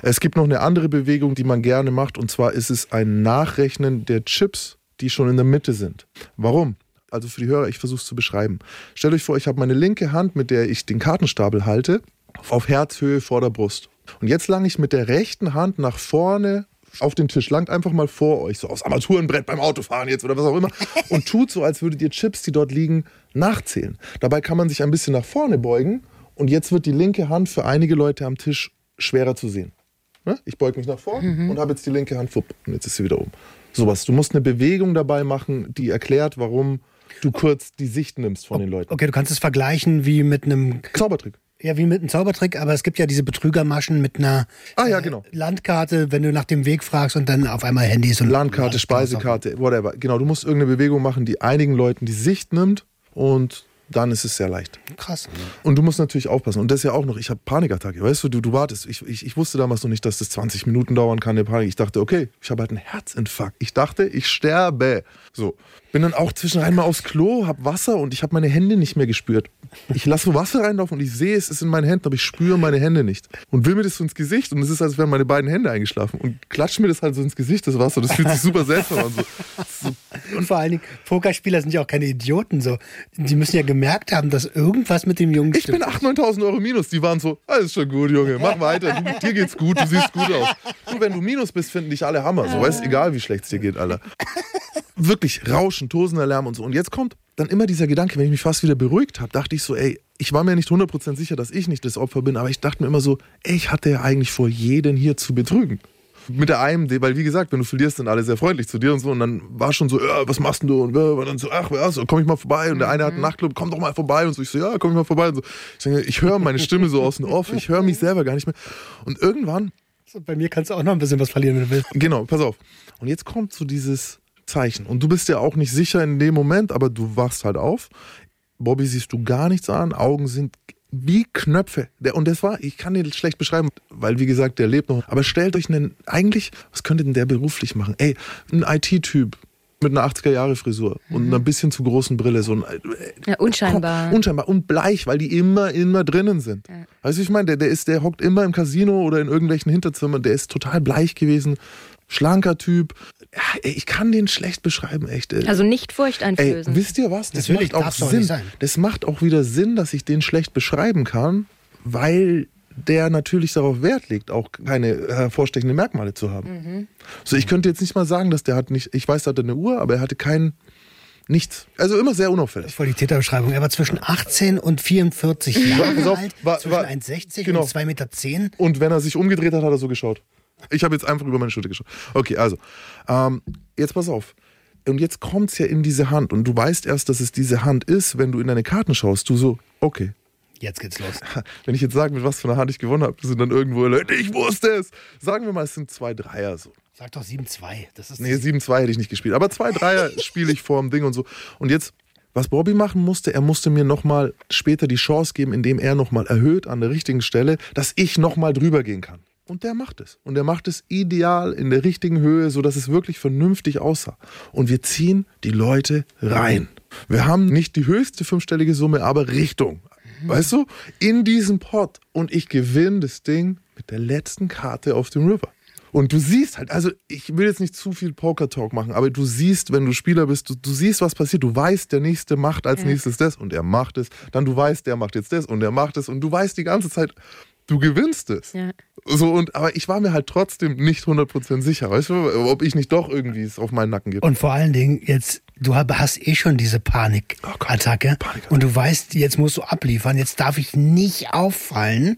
Es gibt noch eine andere Bewegung, die man gerne macht, und zwar ist es ein Nachrechnen der Chips, die schon in der Mitte sind. Warum? Also für die Hörer, ich versuche es zu beschreiben. Stellt euch vor, ich habe meine linke Hand, mit der ich den Kartenstapel halte, auf Herzhöhe vor der Brust. Und jetzt lange ich mit der rechten Hand nach vorne auf den Tisch, langt einfach mal vor euch, so aufs Armaturenbrett beim Autofahren jetzt oder was auch immer, und tut so, als würdet ihr Chips, die dort liegen, nachzählen. Dabei kann man sich ein bisschen nach vorne beugen und jetzt wird die linke Hand für einige Leute am Tisch schwerer zu sehen. Ne? Ich beuge mich nach vorne und habe jetzt die linke Hand, fupp, und jetzt ist sie wieder oben. Sowas. Du musst eine Bewegung dabei machen, die erklärt, warum du kurz die Sicht nimmst von den Leuten. Okay, du kannst es vergleichen wie mit einem Zaubertrick. Ja, wie mit einem Zaubertrick, aber es gibt ja diese Betrügermaschen mit einer Ah ja, äh, genau. Landkarte, wenn du nach dem Weg fragst und dann auf einmal Handys und Landkarte, und- Speisekarte, whatever. Genau, du musst irgendeine Bewegung machen, die einigen Leuten die Sicht nimmt und dann ist es sehr leicht. Krass. Und du musst natürlich aufpassen. Und das ist ja auch noch, ich habe Panikattacke. Weißt du, du, du wartest. Ich, ich, ich wusste damals noch nicht, dass das 20 Minuten dauern kann, der Panik. Ich dachte, okay, ich habe halt einen Herzinfarkt. Ich dachte, ich sterbe. So. Bin dann auch zwischendrin mal aufs Klo, hab Wasser und ich habe meine Hände nicht mehr gespürt. Ich lasse Wasser reinlaufen und ich sehe, es ist in meinen Händen, aber ich spüre meine Hände nicht. Und will mir das so ins Gesicht und es ist, als wären meine beiden Hände eingeschlafen. Und klatscht mir das halt so ins Gesicht, das Wasser. Das fühlt sich super seltsam an. So. So Und vor allen Dingen, Pokerspieler sind ja auch keine Idioten so. Die müssen ja gemerkt haben, dass irgendwas mit dem Jungen Ich bin 8.000, 9.000 Euro minus. Die waren so, alles schon gut, Junge, mach weiter. Du, dir geht's gut, du siehst gut aus. Du, wenn du minus bist, finden dich alle Hammer. So, weißt egal wie schlecht es dir geht, Alter. Wirklich Rauschen, tosender Lärm und so. Und jetzt kommt dann immer dieser Gedanke, wenn ich mich fast wieder beruhigt habe, dachte ich so, ey, ich war mir nicht 100% sicher, dass ich nicht das Opfer bin, aber ich dachte mir immer so, ey, ich hatte ja eigentlich vor, jeden hier zu betrügen. Mit der einen, weil wie gesagt, wenn du verlierst, sind alle sehr freundlich zu dir und so. Und dann war schon so, ja, was machst denn du? Und äh, war dann so, ach, ja, so, komm ich mal vorbei. Und der eine hat einen Nachtclub, komm doch mal vorbei. Und so, ich so, ja, komm ich mal vorbei. Und so. Ich, denke, ich höre meine Stimme so aus dem Off, ich höre mich selber gar nicht mehr. Und irgendwann bei mir kannst du auch noch ein bisschen was verlieren, wenn du willst. Genau, pass auf. Und jetzt kommt so dieses Zeichen. Und du bist ja auch nicht sicher in dem Moment, aber du wachst halt auf. Bobby siehst du gar nichts an, Augen sind wie Knöpfe. Der, und das war, ich kann den schlecht beschreiben, weil wie gesagt, der lebt noch. Aber stellt euch einen, eigentlich, was könnte denn der beruflich machen? Ey, ein IT-Typ mit einer 80er-Jahre-Frisur und einer bisschen zu großen Brille, so ein äh, Ja, unscheinbar. Unscheinbar und bleich, weil die immer, immer drinnen sind. Weißt du, ich meine, der, der, ist, der hockt immer im Casino oder in irgendwelchen Hinterzimmern, der ist total bleich gewesen, schlanker Typ. Ja, ey, ich kann den schlecht beschreiben, echt. ey. Also nicht Ey, furchteinflößend. wisst ihr was? Das Natürlich, macht auch Sinn. nicht sein. Das macht auch wieder Sinn, dass ich den schlecht beschreiben kann, weil der natürlich darauf Wert legt, auch keine hervorstechenden Merkmale zu haben. Mhm. So, ich könnte jetzt nicht mal sagen, dass der hat nicht, ich weiß, er hatte eine Uhr, aber er hatte keinen, nichts. Also immer sehr unauffällig. Voll die Täterbeschreibung. Er war zwischen 18 und 44 Jahre alt, war- zwischen war- 1,60 genau. und 2,10 Meter. Zehn. Und wenn er sich umgedreht hat, hat er so geschaut. Ich habe jetzt einfach über meine Schulter geschaut. Okay, also, ähm, jetzt pass auf. Und jetzt kommt es ja in diese Hand. Und du weißt erst, dass es diese Hand ist, wenn du in deine Karten schaust. Du so, okay. Jetzt geht's los. Wenn ich jetzt sage, mit was für einer Hand ich gewonnen habe, sind dann irgendwo Leute, ich wusste es. Sagen wir mal, es sind zwei Dreier so. Sag doch 7-2. Das ist Nee, 7-2 hätte ich nicht gespielt. Aber zwei Dreier spiele ich vor dem Ding und so. Und jetzt, was Bobby machen musste, er musste mir nochmal später die Chance geben, indem er nochmal erhöht an der richtigen Stelle, dass ich nochmal drüber gehen kann. Und der macht es. Und der macht es ideal in der richtigen Höhe, sodass es wirklich vernünftig aussah. Und wir ziehen die Leute rein. Wir haben nicht die höchste fünfstellige Summe, aber Richtung. Weißt du? In diesen Pot. Und ich gewinne das Ding mit der letzten Karte auf dem River. Und du siehst halt, also ich will jetzt nicht zu viel Poker-Talk machen, aber du siehst, wenn du Spieler bist, du, du siehst, was passiert. Du weißt, der Nächste macht als nächstes das und er macht es. Dann du weißt, der macht jetzt das und er macht es. Und du weißt die ganze Zeit, du gewinnst es. Ja. So, und, aber ich war mir halt trotzdem nicht 100% sicher, weißt du, ob ich nicht doch irgendwie es auf meinen Nacken gibt. Und vor allen Dingen, jetzt, du hast eh schon diese Panikattacke. Panikattacke. und du weißt, jetzt musst du abliefern, jetzt darf ich nicht auffallen.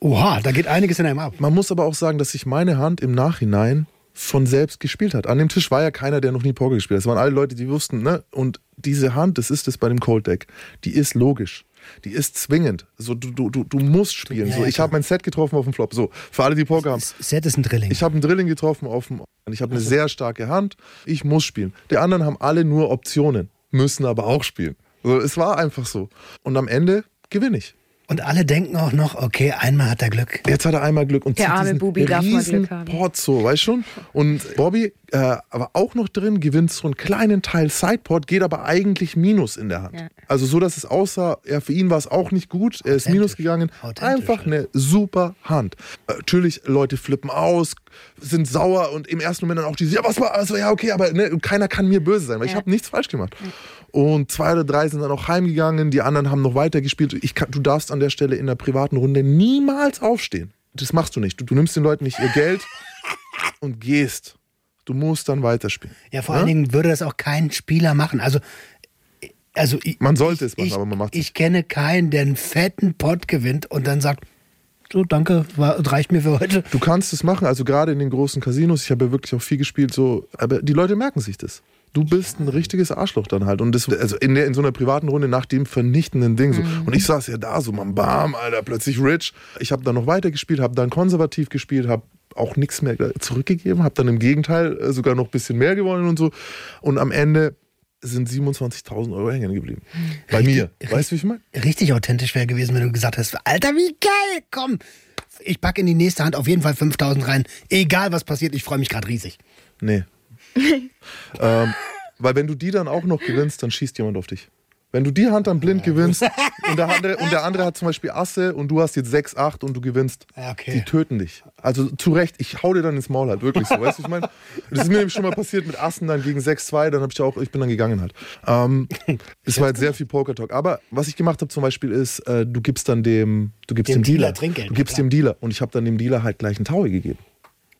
Oha, da geht einiges in einem ab. Man muss aber auch sagen, dass sich meine Hand im Nachhinein von selbst gespielt hat. An dem Tisch war ja keiner, der noch nie Poker gespielt hat. Es waren alle Leute, die wussten, ne? Und diese Hand, das ist es bei dem Cold Deck, die ist logisch. Die ist zwingend. So, du, du, du, musst spielen. Ja, so, ich habe mein Set getroffen auf dem Flop. So, für alle, die Poker haben. Set ist ein Drilling. Ich habe einen Drilling getroffen auf dem. und Ich habe eine sehr starke Hand. Ich muss spielen. Die anderen haben alle nur Optionen, müssen aber auch spielen. So, es war einfach so. Und am Ende gewinne ich. Und alle denken auch noch, okay, einmal hat er Glück. Jetzt hat er einmal Glück und Der zieht arme diesen Bubi darf mal riesen Glück haben. Pot so, weißt schon? Und Bobby äh, aber auch noch drin, gewinnt so einen kleinen Teil Sideport, geht aber eigentlich Minus in der Hand. Ja. Also so, dass es aussah, ja, für ihn war es auch nicht gut, er ist. Minus gegangen. Einfach eine super Hand. Äh, natürlich, Leute flippen aus, sind sauer und im ersten Moment dann auch diese, ja, was war, also ja, okay, aber ne, keiner kann mir böse sein, weil ich Ja. habe nichts falsch gemacht. Und zwei oder drei sind dann auch heimgegangen, die anderen haben noch weitergespielt. Ich kann, du darfst an der Stelle in der privaten Runde niemals aufstehen. Das machst du nicht. Du, du nimmst den Leuten nicht ihr Geld und gehst. Du musst dann weiterspielen. Ja, vor allen Dingen würde das auch kein Spieler machen. Also, also ich, Man sollte es machen, ich, aber man macht es Ich kenne keinen, der einen fetten Pot gewinnt und dann sagt, so danke, war, reicht mir für heute. Du kannst es machen, also gerade in den großen Casinos, ich habe ja wirklich auch viel gespielt, so, aber die Leute merken sich das. Du bist ein richtiges Arschloch dann halt. Und das, also in, der, in so einer privaten Runde nach dem vernichtenden Ding. So. Und ich saß ja da, so, man, bam, Alter, plötzlich rich. Ich habe dann noch weiter gespielt, habe dann konservativ gespielt, habe auch nichts mehr zurückgegeben, habe dann im Gegenteil äh, sogar noch ein bisschen mehr gewonnen und so. Und am Ende sind 27.000 Euro hängen geblieben. Bei mir. Weißt du, wie ich meine? Richtig authentisch wäre gewesen, wenn du gesagt hast, Alter, wie geil, komm. Ich packe in die nächste Hand auf jeden Fall 5000 rein. Egal was passiert, ich freue mich gerade riesig. Nee. ähm, weil wenn du die dann auch noch gewinnst, dann schießt jemand auf dich. Wenn du die Hand dann blind gewinnst und der, andere, und der andere hat zum Beispiel Asse und du hast jetzt 6, 8 und du gewinnst, Ja, okay. die töten dich. Also zu Recht, ich hau dir dann ins Maul halt, wirklich so. Weißt du, was ich meine? Das ist mir nämlich schon mal passiert mit Assen dann gegen 6, 2, dann habe ich auch, ich bin dann gegangen halt. Ähm, es war jetzt sehr viel Poker-Talk. Aber was ich gemacht habe zum Beispiel ist, äh, du gibst dann dem, du gibst Dem dem, Dealer Dealer, Trinkgeld, du gibst klar. dem Dealer und ich habe dann dem Dealer halt gleich einen Taui gegeben.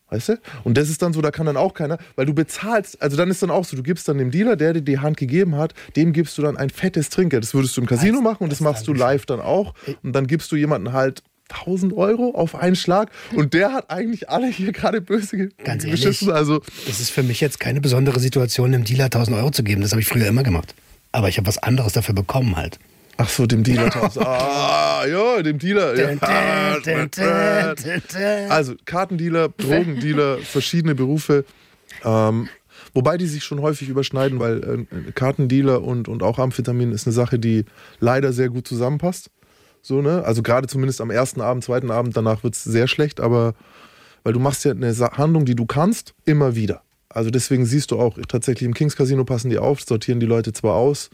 Weißt du? Und das ist dann so, da kann dann auch keiner, weil du bezahlst, also dann ist dann auch so, du gibst dann dem Dealer, der dir die Hand gegeben hat, dem gibst du dann ein fettes Trinkgeld. Das würdest du im Casino machen und das machst du live dann auch. Und dann gibst du jemanden halt 1000 Euro auf einen Schlag und der hat eigentlich alle hier gerade böse Ganz ehrlich? Also, Es ist für mich jetzt keine besondere Situation, dem Dealer 1000 Euro zu geben. Das habe ich früher immer gemacht. Aber ich habe was anderes dafür bekommen halt. Ach so, dem Dealer 1000. Ah, ja, dem Dealer. Ja. Also Kartendealer, Drogendealer, verschiedene Berufe. Ähm, wobei die sich schon häufig überschneiden, weil äh, Kartendealer und, und auch Amphetamin ist eine Sache, die leider sehr gut zusammenpasst. So, ne? Also gerade zumindest am ersten Abend, zweiten Abend, danach wird es sehr schlecht, aber weil du machst ja eine Handlung, die du kannst, immer wieder. Also deswegen siehst du auch, tatsächlich im Kings Casino passen die auf, sortieren die Leute zwar aus,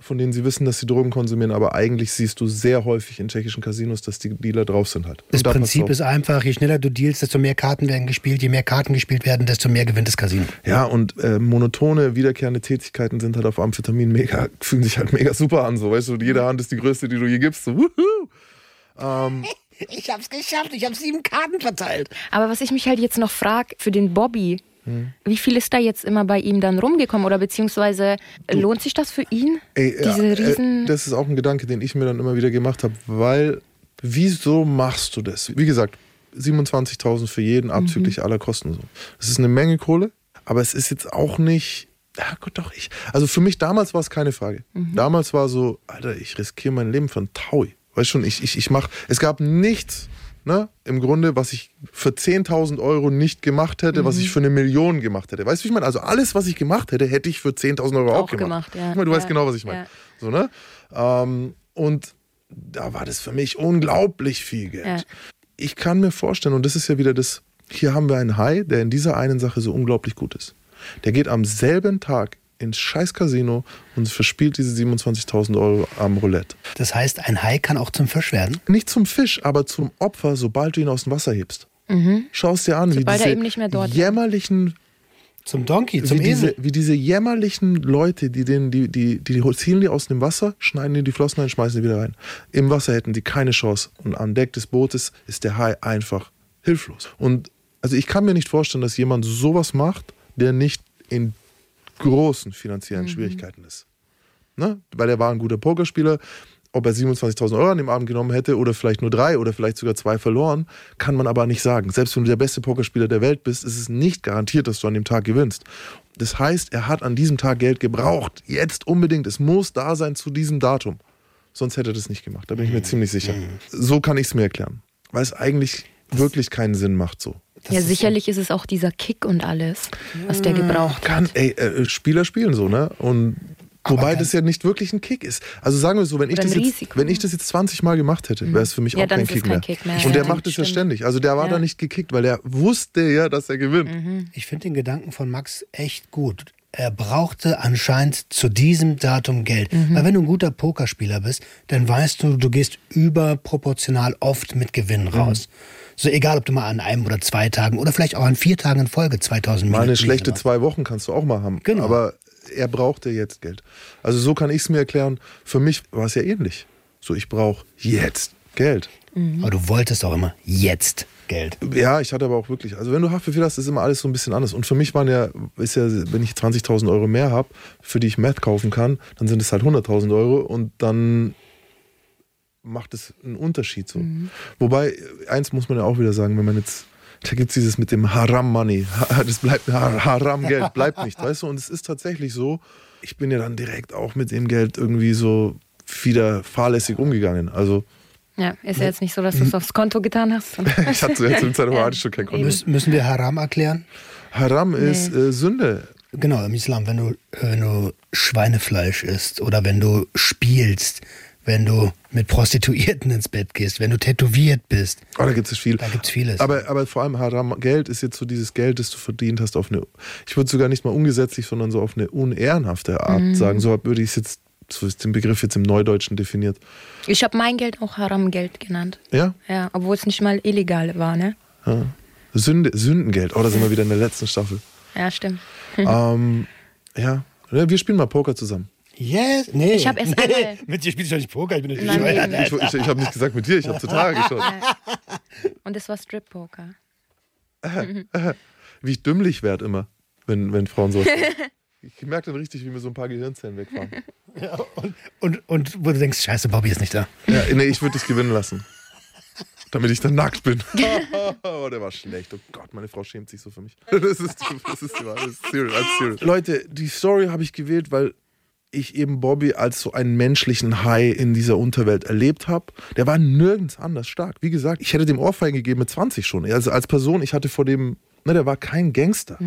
von denen sie wissen, dass sie Drogen konsumieren, aber eigentlich siehst du sehr häufig in tschechischen Casinos, dass die Dealer drauf sind halt. Das da Prinzip ist einfach, je schneller du dealst, desto mehr Karten werden gespielt. Je mehr Karten gespielt werden, desto mehr gewinnt das Casino. Ja, und äh, monotone, wiederkehrende Tätigkeiten sind halt auf Amphetamin mega, fühlen sich halt mega super an. So, weißt du, jede Hand ist die größte, die du je gibst. So, wuhu! Ähm, Ich hab's geschafft, ich habe sieben Karten verteilt. Aber was ich mich halt jetzt noch frage, für den Bobby, Wie viel ist da jetzt immer bei ihm dann rumgekommen? Oder beziehungsweise lohnt sich das für ihn? Ey, Diese ja, riesen. Äh, das ist auch ein Gedanke, den ich mir dann immer wieder gemacht habe, weil wieso machst du das? Wie gesagt, 27.000 für jeden abzüglich aller Kosten. So. Das ist eine Menge Kohle, aber es ist jetzt auch nicht. Ja, gut, doch, ich. Also für mich damals war es keine Frage. Damals war so, Alter, ich riskiere mein Leben für einen Taui. Weißt schon, ich, ich, ich mach. Es gab nichts, ne, im Grunde, was ich für 10.000 Euro nicht gemacht hätte, was ich für eine Million gemacht hätte. Weißt du, wie ich meine? Also alles, was ich gemacht hätte, hätte ich für 10.000 Euro auch, Auch gemacht, ja. Guck mal, Du weißt Ja. genau, was ich meine. Ja. So, ne? Ähm, und da war das für mich unglaublich viel Geld. Ich kann mir vorstellen, und das ist ja wieder das, hier haben wir einen Hai, der in dieser einen Sache so unglaublich gut ist. Der geht am selben Tag ins scheiß Casino und verspielt diese 27.000 Euro am Roulette. Das heißt, ein Hai kann auch zum Fisch werden. Nicht zum Fisch, aber zum Opfer, sobald du ihn aus dem Wasser hebst. Schau es dir an, wie Mhm. Sobald er diese eben nicht mehr dort ist. jämmerlichen Zum Donkey, zum wie diese, Esel. wie diese jämmerlichen Leute, die, den, die, die, die, die ziehen die aus dem Wasser, schneiden die die Flossen ein, schmeißen die wieder rein. Im Wasser hätten die keine Chance. Und am Deck des Bootes ist der Hai einfach hilflos. Und also ich kann mir nicht vorstellen, dass jemand sowas macht, der nicht in großen finanziellen Schwierigkeiten ist. Ne? Weil er war ein guter Pokerspieler. Ob er 27.000 Euro an dem Abend genommen hätte oder vielleicht nur drei oder vielleicht sogar zwei verloren, kann man aber nicht sagen. Selbst wenn du der beste Pokerspieler der Welt bist, ist es nicht garantiert, dass du an dem Tag gewinnst. Das heißt, er hat an diesem Tag Geld gebraucht. Jetzt unbedingt. Es muss da sein zu diesem Datum. Sonst hätte er das nicht gemacht. Da bin ich mir ziemlich sicher. So kann ich es mir erklären. Weil es eigentlich wirklich keinen Sinn macht so. Ja, sicherlich ist es auch dieser Kick und alles, was der gebraucht hat. Kann, ey, äh, Spieler spielen so, ne? Und wobei kann- das ja nicht wirklich ein Kick ist. Also sagen wir so, wenn ich, das jetzt, wenn ich das jetzt 20 Mal gemacht hätte, wäre es für mich Ja, auch dann kein Kick, kein mehr. Kick mehr. Und Ja, der macht es ja ständig. Also der war Ja. da nicht gekickt, weil der wusste ja, dass er gewinnt. Mhm. Ich finde den Gedanken von Max echt gut. Er brauchte anscheinend zu diesem Datum Geld. Weil wenn du ein guter Pokerspieler bist, dann weißt du, du gehst überproportional oft mit Gewinn raus. So egal, ob du mal an einem oder zwei Tagen oder vielleicht auch an vier Tagen in Folge 2000 Mal Minuten schlechte machst. zwei Wochen kannst du auch mal haben. Genau. Aber er brauchte jetzt Geld. Also so kann ich es mir erklären. Für mich war es ja ähnlich. So, ich brauche jetzt Geld. Aber du wolltest auch immer jetzt Geld. Ja, ich hatte aber auch wirklich, also wenn du Haftbefehl hast, ist immer alles so ein bisschen anders. Und für mich waren ja, ist ja, wenn ich 20.000 Euro mehr habe, für die ich Meth kaufen kann, dann sind es halt 100.000 Euro und dann macht es einen Unterschied so. Wobei, eins muss man ja auch wieder sagen, wenn man jetzt, da gibt es dieses mit dem Haram-Money, das bleibt Ha- Haram-Geld, bleibt nicht, weißt du? Und es ist tatsächlich so, ich bin ja dann direkt auch mit dem Geld irgendwie so wieder fahrlässig umgegangen. Also Ja, ist ja jetzt nicht so, dass du es aufs Konto getan hast. ich hatte zu dem Zeitpunkt hatte ich schon kein Konto. Müssen, müssen wir Haram erklären? Haram ist äh, Sünde. Genau, im Islam, wenn du, wenn du Schweinefleisch isst oder wenn du spielst, wenn du mit Prostituierten ins Bett gehst, wenn du tätowiert bist. Oh, da gibt es viel. Da gibt's vieles. Aber, aber vor allem Haram Geld ist jetzt so dieses Geld, das du verdient hast, auf eine, ich würde sogar nicht mal ungesetzlich, sondern so auf eine unehrenhafte Art Mhm. sagen. So würde ich es jetzt, so ist den Begriff jetzt im Neudeutschen definiert. Ich habe mein Geld auch Haram-Geld genannt. Ja? Ja, obwohl es nicht mal illegal war, ne? ja. Sünde, Sündengeld. Oh, da sind wir wieder in der letzten Staffel. Ja, stimmt. ähm. Ja, Wir spielen mal Poker zusammen. Yes, nee. Ich hab erst einmal- Mit dir spielst du doch nicht Poker, ich bin natürlich Nein. Ich, ich, ich habe nicht gesagt mit dir, ich habe zu Tage geschaut. Und es war Strip-Poker. Wie ich dümmlich werde immer, wenn, wenn Frauen sowas sagen. Ich merke dann richtig, wie mir so ein paar Gehirnzellen wegfahren. Ja, und, und, und wo du denkst, scheiße, Bobby ist nicht da. Ja, nee, ich würde dich gewinnen lassen. Damit ich dann nackt bin. oh, der war schlecht. Oh Gott, meine Frau schämt sich so für mich. Das ist, das ist, das ist serious, I'm serious. Leute, die Story habe ich gewählt, weil ich eben Bobby als so einen menschlichen Hai in dieser Unterwelt erlebt habe. Der war nirgends anders stark. Wie gesagt, ich hätte dem Ohrfeigen gegeben mit 20 schon. Also als Person, ich hatte vor dem, ne, der war kein Gangster.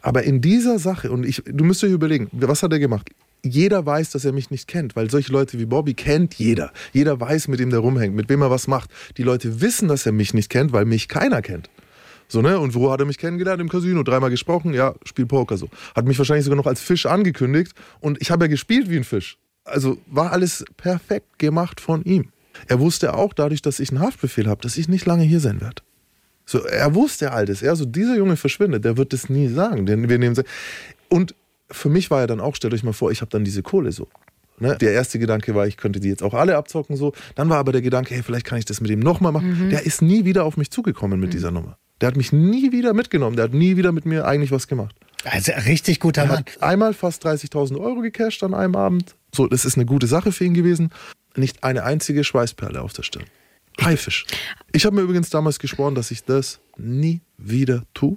Aber in dieser Sache, und ich, du müsst euch überlegen, was hat er gemacht? Jeder weiß, dass er mich nicht kennt, weil solche Leute wie Bobby kennt jeder. Jeder weiß, mit dem der rumhängt, mit wem er was macht. Die Leute wissen, dass er mich nicht kennt, weil mich keiner kennt. So, ne? Und wo hat er mich kennengelernt? Im Casino. Dreimal gesprochen, ja, spiel Poker so. Hat mich wahrscheinlich sogar noch als Fisch angekündigt und ich habe ja gespielt wie ein Fisch. Also war alles perfekt gemacht von ihm. Er wusste auch dadurch, dass ich einen Haftbefehl habe, dass ich nicht lange hier sein werde. So, er wusste all das. Er so, dieser Junge verschwindet, der wird das nie sagen. Denn wir nehmen Und für mich war ja dann auch, stellt euch mal vor, ich habe dann diese Kohle so. Ne? Der erste Gedanke war, ich könnte die jetzt auch alle abzocken so. Dann war aber der Gedanke, hey, vielleicht kann ich das mit ihm nochmal machen. Der ist nie wieder auf mich zugekommen mit dieser Nummer. Der hat mich nie wieder mitgenommen. Der hat nie wieder mit mir eigentlich was gemacht. Also richtig guter Er Mann. hat einmal fast 30.000 Euro gecasht an einem Abend. So, das ist eine gute Sache für ihn gewesen. Nicht eine einzige Schweißperle auf der Stirn. Haifisch. Ich habe mir übrigens damals geschworen, dass ich das nie wieder tue.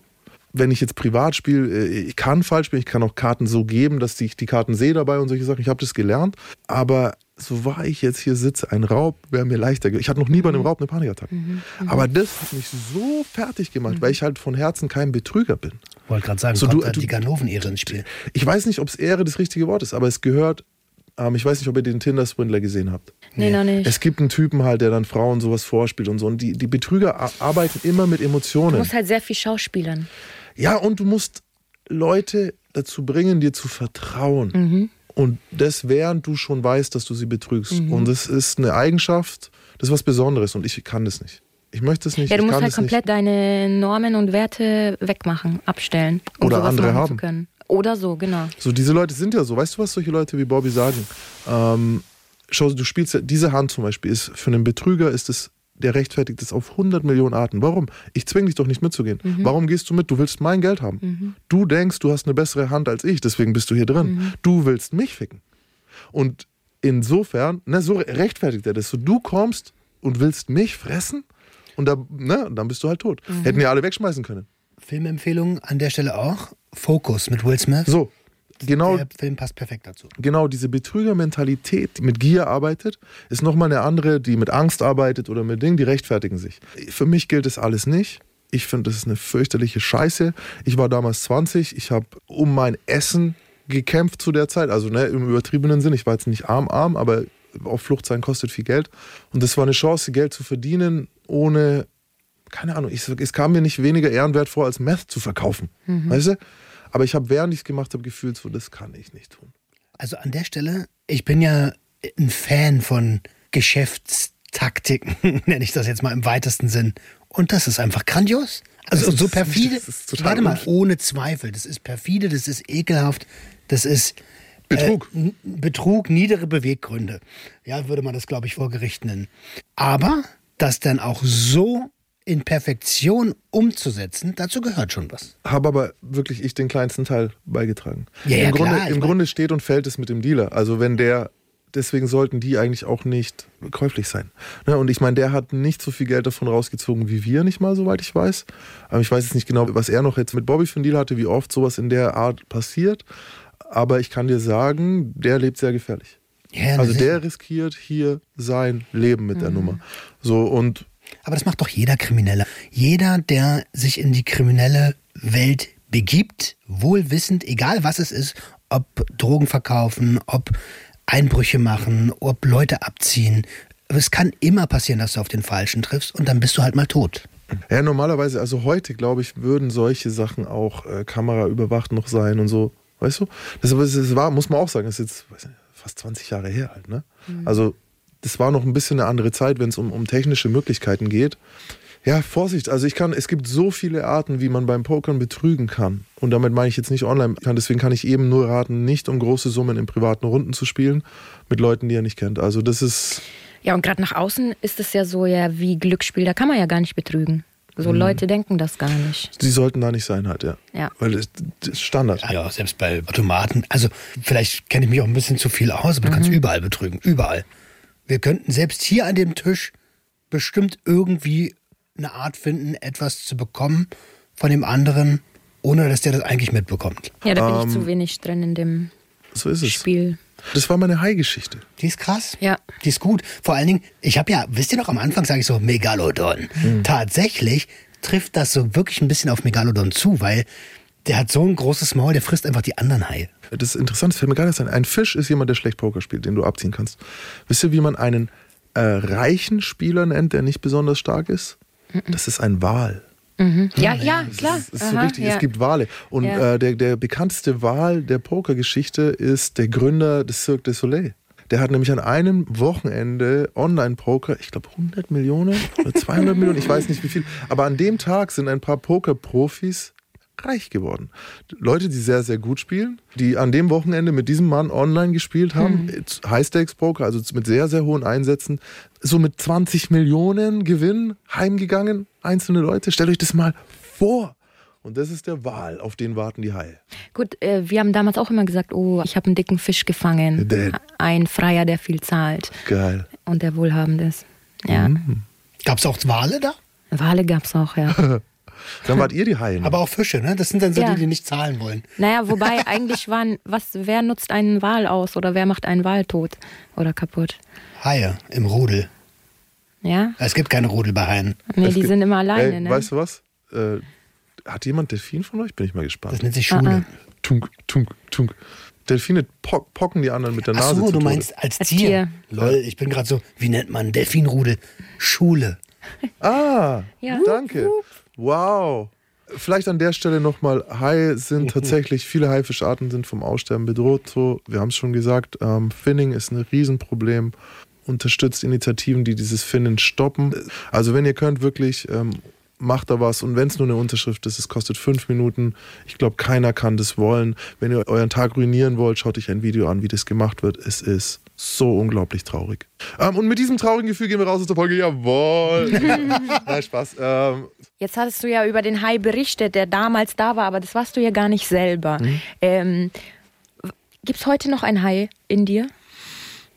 Wenn ich jetzt privat spiele, äh, ich kann falsch spielen, ich kann auch Karten so geben, dass ich die Karten sehe dabei und solche Sachen. Ich habe das gelernt. Aber so wahr ich jetzt hier sitze, ein Raub wäre mir leichter. Ich hatte noch nie bei einem Raub eine Panikattacke. Aber das hat mich so fertig gemacht, weil ich halt von Herzen kein Betrüger bin. Wollte gerade sagen, So, du- du- die Ganoven-Ehre ins Spiel. Ich weiß nicht, ob es Ehre das richtige Wort ist, aber es gehört. Ähm, ich weiß nicht, ob ihr den Tinder-Swindler gesehen habt. Nee, noch nicht. Es gibt einen Typen halt, der dann Frauen sowas vorspielt und so. Und die, die Betrüger arbeiten immer mit Du Emotionen. musst halt sehr viel schauspielern. Ja, und du musst Leute dazu bringen, dir zu vertrauen. Und das während du schon weißt, dass du sie betrügst. Und das ist eine Eigenschaft, das ist was Besonderes. Und ich kann das nicht. Ich möchte es nicht. Ja, du ich musst kann halt komplett deine Normen und Werte wegmachen, abstellen. Um Oder sowas andere haben. Zu können. Oder so, genau. So, diese Leute sind ja so. Weißt du, was solche Leute wie Bobby sagen? Ähm, schau, du spielst ja, diese Hand zum Beispiel ist für einen Betrüger ist es, der rechtfertigt es auf 100 Millionen Arten. Warum? Ich zwinge dich doch nicht mitzugehen. Warum gehst du mit? Du willst mein Geld haben. Du denkst, du hast eine bessere Hand als ich, deswegen bist du hier drin. Du willst mich ficken. Und insofern, ne, so rechtfertigt er das. So, du kommst und willst mich fressen und da, ne, dann bist du halt tot. Hätten ja alle wegschmeißen können. Filmempfehlung an der Stelle auch. Focus mit Will Smith. So, genau Der Film passt perfekt dazu. genau diese Betrügermentalität, die mit Gier arbeitet, ist nochmal eine andere, die mit Angst arbeitet oder mit Dingen, die rechtfertigen sich. Für mich gilt das alles nicht. Ich finde, das ist eine fürchterliche Scheiße. Ich war damals 20, ich habe um mein Essen gekämpft zu der Zeit, also ne, im übertriebenen Sinn. Ich war jetzt nicht arm, arm, aber auf Flucht sein kostet viel Geld. Und das war eine Chance, Geld zu verdienen, ohne, keine Ahnung, ich, es kam mir nicht weniger ehrenwert vor, als Meth zu verkaufen. Weißt du? Aber ich habe, während ich es gemacht habe, gefühlt, so, das kann ich nicht tun. Also an der Stelle, ich bin ja ein Fan von Geschäftstaktiken, nenne ich das jetzt mal im weitesten Sinn. Und das ist einfach grandios. Also so perfide. Warte mal, ohne Zweifel. Das ist perfide, das ist ekelhaft, das ist Betrug. Äh, Betrug, niedere Beweggründe. Ja, würde man das, glaube ich, vor Gericht nennen. Aber das dann auch so in Perfektion umzusetzen, dazu gehört schon was. habe aber wirklich ich den kleinsten Teil beigetragen. Ja, ja, Im, Grunde, klar, Im Grunde steht und fällt es mit dem Dealer. Also wenn der, deswegen sollten die eigentlich auch nicht käuflich sein. Ne, und ich meine, der hat nicht so viel Geld davon rausgezogen wie wir, nicht mal, soweit ich weiß. Aber ich weiß jetzt nicht genau, was er noch jetzt mit Bobby für einen Deal hatte, wie oft sowas in der Art passiert. Aber ich kann dir sagen, der lebt sehr gefährlich. Ja, Also der riskiert hier sein Leben mit der Mhm. Nummer. So und Aber das macht doch jeder Kriminelle. Jeder, der sich in die kriminelle Welt begibt, wohlwissend, egal was es ist, ob Drogen verkaufen, ob Einbrüche machen, ob Leute abziehen. Es kann immer passieren, dass du auf den Falschen triffst und dann bist du halt mal tot. Ja, normalerweise, also heute, glaube ich, würden solche Sachen auch äh, kameraüberwacht noch sein und so. Weißt du? Das, aber das war, muss man auch sagen, das ist jetzt weiß nicht, fast 20 Jahre her halt, ne? Also, das war noch ein bisschen eine andere Zeit, wenn es um, um technische Möglichkeiten geht. Ja, Vorsicht, also ich kann, es gibt so viele Arten, wie man beim Pokern betrügen kann. Und damit meine ich jetzt nicht online. Kann, deswegen kann ich eben nur raten, nicht um große Summen in privaten Runden zu spielen mit Leuten, die er nicht kennt. Also das ist, Ja, und gerade nach außen ist es ja so ja wie Glücksspiel, da kann man ja gar nicht betrügen. So Mhm. Leute denken das gar nicht. die sollten da nicht sein halt, ja. Ja. Weil das, ist Standard. Ja, selbst bei Automaten. Also vielleicht kenne ich mich auch ein bisschen zu viel aus, aber du kannst überall betrügen. Überall. Wir könnten selbst hier an dem Tisch bestimmt irgendwie eine Art finden, etwas zu bekommen von dem anderen, ohne dass der das eigentlich mitbekommt. Ja, da bin ich Ähm, zu wenig drin in dem So ist es. Spiel. Das war meine Hai-Geschichte. Die ist krass. Ja. Die ist gut. Vor allen Dingen, ich habe ja, wisst ihr noch, am Anfang sage ich so Megalodon. Tatsächlich trifft das so wirklich ein bisschen auf Megalodon zu, weil der hat so ein großes Maul, der frisst einfach die anderen Haie. Das ist interessant, das fällt mir gar nicht ein. Ein Fisch ist jemand, der schlecht Poker spielt, den du abziehen kannst. Wisst ihr, wie man einen äh, reichen Spieler nennt, der nicht besonders stark ist? Das ist ein Wal. Ja, ja, klar. Das ist so Aha, richtig, ja. es gibt Wale. Und Ja. äh, der, der bekannteste Wal der Pokergeschichte ist der Gründer des Cirque du Soleil. Der hat nämlich an einem Wochenende Online-Poker, ich glaube 100 Millionen oder 200 Millionen, ich weiß nicht wie viel, aber an dem Tag sind ein paar Poker-Profis reich geworden. Leute, die sehr, sehr gut spielen, die an dem Wochenende mit diesem Mann online gespielt haben, mhm. High-Stakes-Poker, also mit sehr, sehr hohen Einsätzen, so mit 20 Millionen Gewinn heimgegangen, einzelne Leute. Stellt euch das mal vor. Und das ist der Wal, auf den warten die Haie. Gut, äh, wir haben damals auch immer gesagt, oh, ich habe einen dicken Fisch gefangen. Der, Ein Freier, der viel zahlt. Geil. Und der wohlhabend ist. Ja. Mhm. Gab es auch Wale da? Wale gab es auch, ja. Dann wart ihr die Haie. Aber auch Fische, ne? Das sind dann so ja. die, die nicht zahlen wollen. Naja, wobei eigentlich waren, was, wer nutzt einen Wal aus oder wer macht einen Wal tot oder kaputt? Haie im Rudel. Ja? Es gibt keine Rudel bei Haien. Nee, die sind immer alleine, ey, ne? Weißt du was? Äh, hat jemand Delfin von euch? Bin ich mal gespannt. Das nennt sich Schule. Uh -uh. Tunk, tunk, tunk. Delfine pock, pocken die anderen mit der Nase. Ach so, du meinst als, als Tier. Tier. Lol, ich bin gerade so, wie nennt man Delfinrudel? Schule. Ah, ja. danke. Wow. Vielleicht an der Stelle nochmal, Haie sind tatsächlich, viele Haifischarten sind vom Aussterben bedroht. So, wir haben es schon gesagt, ähm, Finning ist ein Riesenproblem. Unterstützt Initiativen, die dieses Finnen stoppen. Also wenn ihr könnt, wirklich ähm, macht da was und wenn es nur eine Unterschrift ist, es kostet fünf Minuten. Ich glaube, keiner kann das wollen. Wenn ihr euren Tag ruinieren wollt, schaut euch ein Video an, wie das gemacht wird. Es ist so unglaublich traurig. Ähm, und mit diesem traurigen Gefühl gehen wir raus aus der Folge. Jawohl. Nein, Spaß. Ähm. Jetzt hattest du ja über den Hai berichtet, der damals da war, aber das warst du ja gar nicht selber. Mhm. Ähm, Gibt es heute noch ein Hai in dir?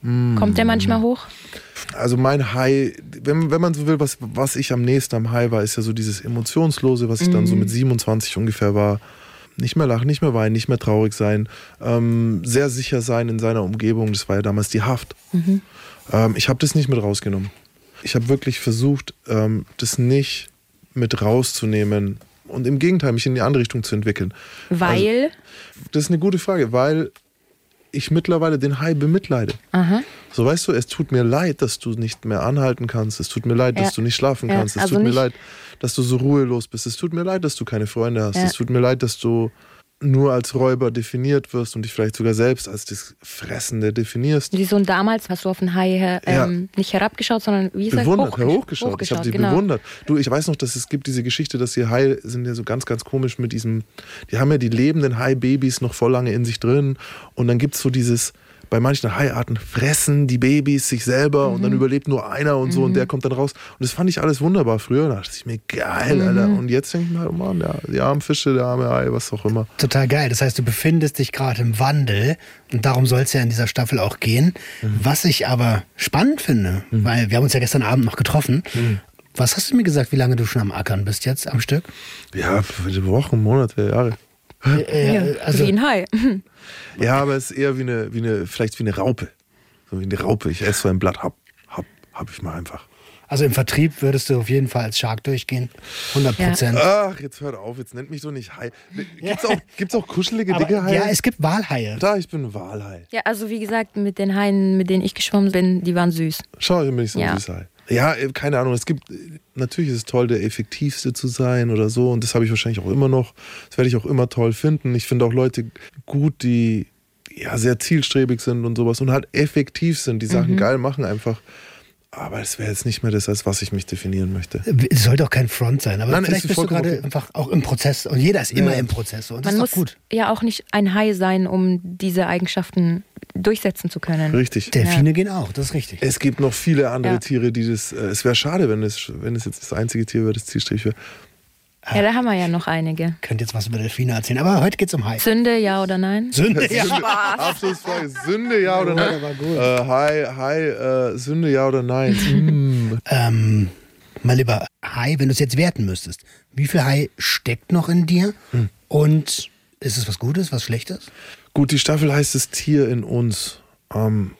Mhm. Kommt der manchmal hoch? Also mein High, wenn, wenn man so will, was, was ich am nächsten am High war, ist ja so dieses Emotionslose, was ich dann so mhm. mit 27 ungefähr war. Nicht mehr lachen, nicht mehr weinen, nicht mehr traurig sein, ähm, sehr sicher sein in seiner Umgebung. Das war ja damals die Haft. Mhm. Ähm, ich habe das nicht mit rausgenommen. Ich habe wirklich versucht, ähm, das nicht mit rauszunehmen und im Gegenteil mich in die andere Richtung zu entwickeln. Weil? Also, das ist eine gute Frage, weil ich mittlerweile den Hai bemitleide. Aha. So weißt du, es tut mir leid, dass du nicht mehr anhalten kannst. Es tut mir leid, ja. dass du nicht schlafen kannst. Es also tut mir leid, dass du so ruhelos bist. Es tut mir leid, dass du keine Freunde hast. Ja. Es tut mir leid, dass du nur als Räuber definiert wirst und dich vielleicht sogar selbst als das Fressende definierst. Wieso und damals hast du auf den Hai ähm, ja. nicht herabgeschaut, sondern wie gesagt, bewundert, hochgesch hochgeschaut. hochgeschaut. Ich habe sie genau. bewundert. Du, ich weiß noch, dass es gibt diese Geschichte, dass die Hai sind ja so ganz, ganz komisch mit diesem, die haben ja die lebenden Hai-Babys noch voll lange in sich drin und dann gibt es so dieses, bei manchen Haiarten fressen die Babys sich selber mhm. und dann mhm. überlebt nur einer und so mhm. und der kommt dann raus. Und das fand ich alles wunderbar früher. Da dachte ich mir, geil, mhm. Alter. Und jetzt denke ich mir, oh Mann, ja, die armen Fische, der arme Hai, was auch immer. Total geil. Das heißt, du befindest dich gerade im Wandel und darum soll es ja in dieser Staffel auch gehen. Mhm. Was ich aber spannend finde, mhm. weil wir haben uns ja gestern Abend noch getroffen. Was hast du mir gesagt, wie lange du schon am Ackern bist jetzt am Stück? Ja, Wochen, Monate, Jahre. Äh, äh, also, wie ein Hai. Ja, aber es ist eher wie eine, wie eine, vielleicht wie eine Raupe. So wie eine Raupe. Ich esse so ein Blatt, hab, hab, hab ich mal einfach. Also im Vertrieb würdest du auf jeden Fall als Shark durchgehen. 100 Prozent. Ja. Ach, jetzt hört auf, jetzt nennt mich so nicht Hai. Gibt's auch, gibt's auch kuschelige, Aber, dicke Haie? Ja, es gibt Walhaie. Da, ich bin ein Walhai. Ja, also wie gesagt, mit den Haien, mit denen ich geschwommen bin, die waren süß. Schau, hier bin ich so ja. ein Süßhai. Ja, äh, keine Ahnung. Es gibt, natürlich ist es toll, der effektivste zu sein oder so. Und das habe ich wahrscheinlich auch immer noch. Das werde ich auch immer toll finden. Ich finde auch Leute gut, die ja sehr zielstrebig sind und sowas und halt effektiv sind, die Sachen mhm. geil machen einfach. Aber es wäre jetzt nicht mehr das, als was ich mich definieren möchte. Es sollte auch kein Front sein, aber Nein, vielleicht bist du gerade okay. einfach auch im Prozess und jeder ist immer ja. im Prozess und das Man ist muss gut. ja auch nicht ein Hai sein, um diese Eigenschaften durchsetzen zu können. Richtig. Delfine ja. gehen auch, das ist richtig. Es gibt noch viele andere ja. Tiere, die das. Äh, es wäre schade, wenn es, wenn es jetzt das einzige Tier wäre, das zielstrebig wäre. Ja, da haben wir ja noch einige. Könnt jetzt was über Delfine erzählen, aber heute geht es um Hai. Sünde, ja oder nein? Sünde, ja. Spaß. Abschlussfrage. Sünde, ja oder nein? Ja, gut. Äh, Hai, Hai, äh, Sünde, ja oder nein? mm. ähm, mal lieber Hai, wenn du es jetzt werten müsstest, wie viel Hai steckt noch in dir? Hm. Und ist es was Gutes, was Schlechtes? Gut, die Staffel heißt das Tier in uns. Ähm,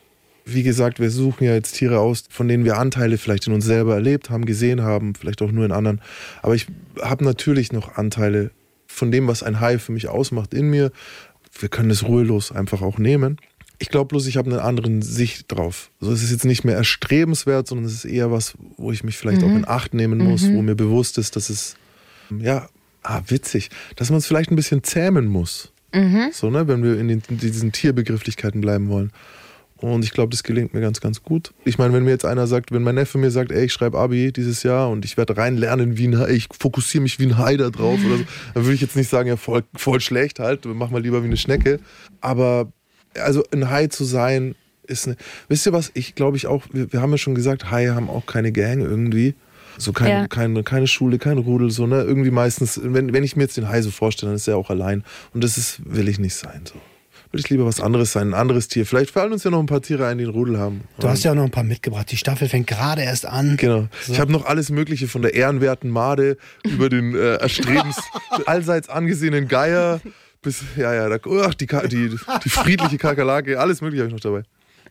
wie gesagt, wir suchen ja jetzt Tiere aus, von denen wir Anteile vielleicht in uns selber erlebt haben, gesehen haben, vielleicht auch nur in anderen. Aber ich habe natürlich noch Anteile von dem, was ein Hai für mich ausmacht, in mir. Wir können es ruhelos einfach auch nehmen. Ich glaube bloß, ich habe eine andere Sicht drauf. Also es ist jetzt nicht mehr erstrebenswert, sondern es ist eher was, wo ich mich vielleicht mhm. auch in Acht nehmen muss, mhm. wo mir bewusst ist, dass es, ja, ah, witzig, dass man es vielleicht ein bisschen zähmen muss. Mhm. So, ne, wenn wir in, den, in diesen Tierbegrifflichkeiten bleiben wollen. Und ich glaube, das gelingt mir ganz, ganz gut. Ich meine, wenn mir jetzt einer sagt, wenn mein Neffe mir sagt, ey, ich schreibe Abi dieses Jahr und ich werde rein lernen wie ein Hai, ich fokussiere mich wie ein Hai da drauf oder so, dann würde ich jetzt nicht sagen, ja, voll, voll schlecht halt, mach mal lieber wie eine Schnecke. Aber also ein Hai zu sein, ist eine. Wisst ihr was? Ich glaube ich auch, wir, wir haben ja schon gesagt, Haie haben auch keine Gang irgendwie. So kein, Ja. keine, keine Schule, kein Rudel, so, ne? Irgendwie meistens, wenn, wenn ich mir jetzt den Hai so vorstelle, dann ist er auch allein. Und das ist, will ich nicht sein. So. Will ich lieber was anderes sein, ein anderes Tier. Vielleicht fallen uns ja noch ein paar Tiere ein, die einen Rudel haben. Du hast ja auch noch ein paar mitgebracht. Die Staffel fängt gerade erst an. Genau. Ich habe noch alles Mögliche von der ehrenwerten Made über den äh, erstrebens allseits angesehenen Geier bis, ja, ja, da, ach, die, die, die friedliche Kakerlake, alles Mögliche habe ich noch dabei.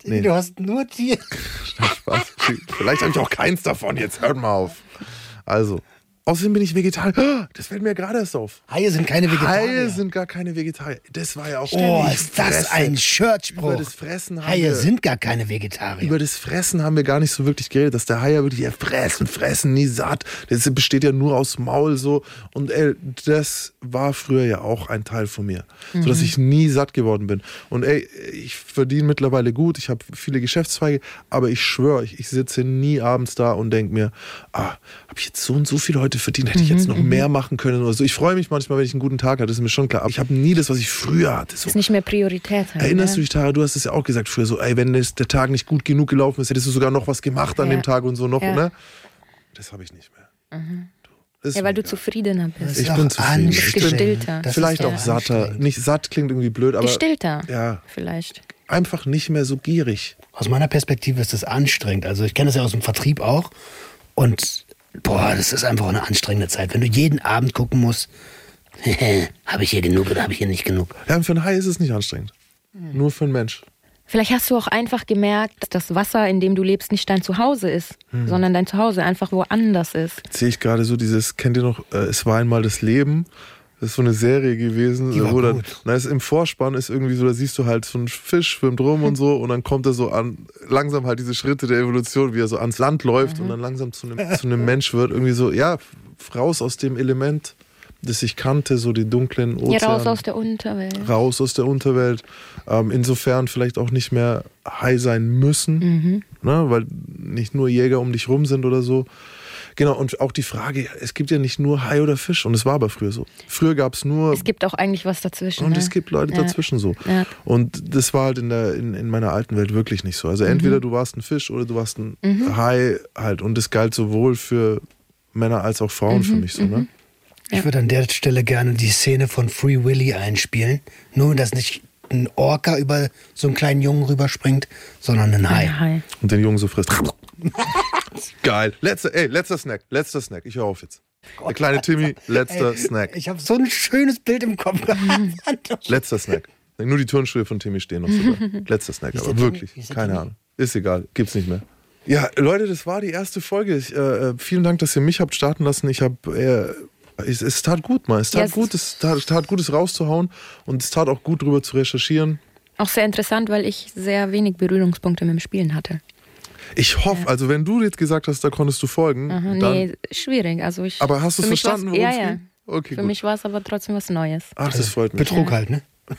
Nee. Du hast nur Tiere. Vielleicht habe ich auch keins davon, jetzt hört mal auf. Also, außerdem bin ich Vegetarier. Das fällt mir gerade erst auf. Haie sind keine Vegetarier. Haie sind gar keine Vegetarier. Das war ja auch oh, ist das Fressen. ein Shirtspruch. Über das Fressen haben Haie wir- sind gar keine Vegetarier. Über das Fressen haben wir gar nicht so wirklich geredet, dass der Hai ja wirklich ja, fressen, fressen, nie satt. Das besteht ja nur aus Maul so. Und ey, das war früher ja auch ein Teil von mir, Mhm. sodass ich nie satt geworden bin. Und ey, ich verdiene mittlerweile gut, ich habe viele Geschäftszweige, aber ich schwöre, ich, ich sitze nie abends da und denke mir, ah, habe ich jetzt so und so viel heute verdient, hätte ich jetzt noch mehr machen können oder so. Ich freue mich manchmal, wenn ich einen guten Tag hatte, das ist mir schon klar. Aber ich habe nie das, was ich früher hatte. So. Ist nicht mehr Priorität. Halt, Erinnerst ne? du dich, Tara, du hast es ja auch gesagt früher so, ey, wenn der Tag nicht gut genug gelaufen ist, hättest du sogar noch was gemacht an Ja. dem Tag und so noch, Ja. ne? Das habe ich nicht mehr. Ist Ja, weil mir du egal. zufriedener bist. Ich bin zufrieden. Ich bin Gestillter. Das Vielleicht auch satter. Nicht satt klingt irgendwie blöd, aber Gestillter. ja, Vielleicht. einfach nicht mehr so gierig. Aus meiner Perspektive ist das anstrengend. Also ich kenne das ja aus dem Vertrieb auch. Und boah, das ist einfach eine anstrengende Zeit. Wenn du jeden Abend gucken musst, habe ich hier genug oder habe ich hier nicht genug? Ja, und für einen Hai ist es nicht anstrengend. Nur für einen Mensch. Vielleicht hast du auch einfach gemerkt, dass das Wasser, in dem du lebst, nicht dein Zuhause ist, Hm. sondern dein Zuhause einfach woanders ist. Jetzt sehe ich gerade so dieses, kennt ihr noch, äh, es war einmal das Leben. Das ist so eine Serie gewesen, Die war wo dann, gut. da ist im Vorspann ist irgendwie so, da siehst du halt so einen Fisch schwimmt rum und so und dann kommt er so an, langsam halt diese Schritte der Evolution, wie er so ans Land läuft und dann langsam zu einem, zu einem Mensch wird, irgendwie so, ja, raus aus dem Element, das ich kannte, so die dunklen Ozeane. Ja, raus aus der Unterwelt. raus aus der Unterwelt. Ähm, insofern vielleicht auch nicht mehr high sein müssen, ne? weil nicht nur Jäger um dich rum sind oder so. Genau, und auch die Frage, es gibt ja nicht nur Hai oder Fisch und es war aber früher so. Früher gab es nur Es gibt auch eigentlich was dazwischen. und ne? es gibt Leute Ja. dazwischen so. Ja. Und das war halt in, der, in, in meiner alten Welt wirklich nicht so. Also Mhm. entweder du warst ein Fisch oder du warst ein Hai halt. Und das galt sowohl für Männer als auch Frauen Mhm. für mich so. Ne? Ich würde an der Stelle gerne die Szene von Free Willy einspielen. Nur, dass nicht ein Orca über so einen kleinen Jungen rüberspringt, sondern ein Hai. Ein Hai. Und den Jungen so frisst. Geil. Letzter, ey, letzter Snack. Letzter Snack. Ich höre auf jetzt. Der kleine Timmy, letzter Snack. Ich habe so ein schönes Bild im Kopf gehabt. Letzter Snack. Nur die Turnschuhe von Timmy stehen noch sogar. Letzter Snack, aber Timmy? wirklich. Keine Timmy? Ahnung. Ist egal. Gibt's nicht mehr. Ja, Leute, das war die erste Folge. Ich, äh, äh, vielen Dank, dass ihr mich habt starten lassen. Ich habe, äh, es, es tat gut mal. Es tat Ja, es- gut, es tat, es tat gut, es rauszuhauen. Und es tat auch gut, drüber zu recherchieren. Auch sehr interessant, weil ich sehr wenig Berührungspunkte mit dem Spielen hatte. Ich hoffe, also wenn du jetzt gesagt hast, da konntest du folgen, Aha, dann, nee, schwierig. Also ich, aber hast du war's- verstanden, Ja, es ja. ging? Okay, Für gut. mich war es aber trotzdem was Neues. Ach, das freut mich. Betrug halt, ne?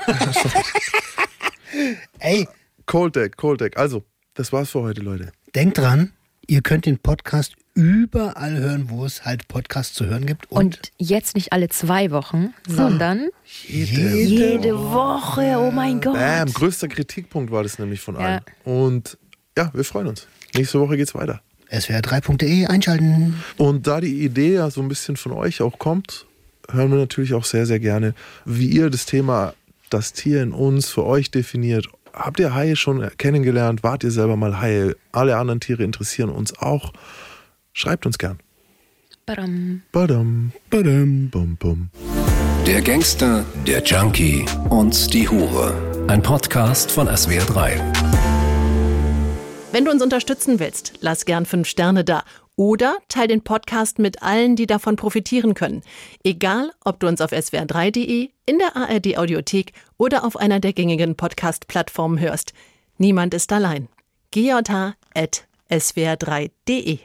Ey, Cold Deck, Cold Deck. Also, das war's für heute, Leute. denkt dran, ihr könnt den Podcast überall hören, wo es halt Podcasts zu hören gibt. Und, Und jetzt nicht alle zwei Wochen, sondern jede Woche. Oh mein Gott. Bam, größter Kritikpunkt war das nämlich von Ja. allen. Und ja, wir freuen uns. Nächste Woche geht's weiter. swr3.de einschalten. Und da die Idee ja so ein bisschen von euch auch kommt, hören wir natürlich auch sehr, sehr gerne, wie ihr das Thema das Tier in uns für euch definiert. Habt ihr Haie schon kennengelernt? Wart ihr selber mal Haie? Alle anderen Tiere interessieren uns auch. Schreibt uns gern. Badam. Badam, Badum. bum, bum. Der Gangster, der Junkie und die Hure. Ein Podcast von SWR3. Wenn du uns unterstützen willst, lass gern fünf Sterne da. Oder teil den Podcast mit allen, die davon profitieren können. Egal, ob du uns auf swr3.de, in der ARD Audiothek oder auf einer der gängigen Podcast-Plattformen hörst. Niemand ist allein. gwr3.de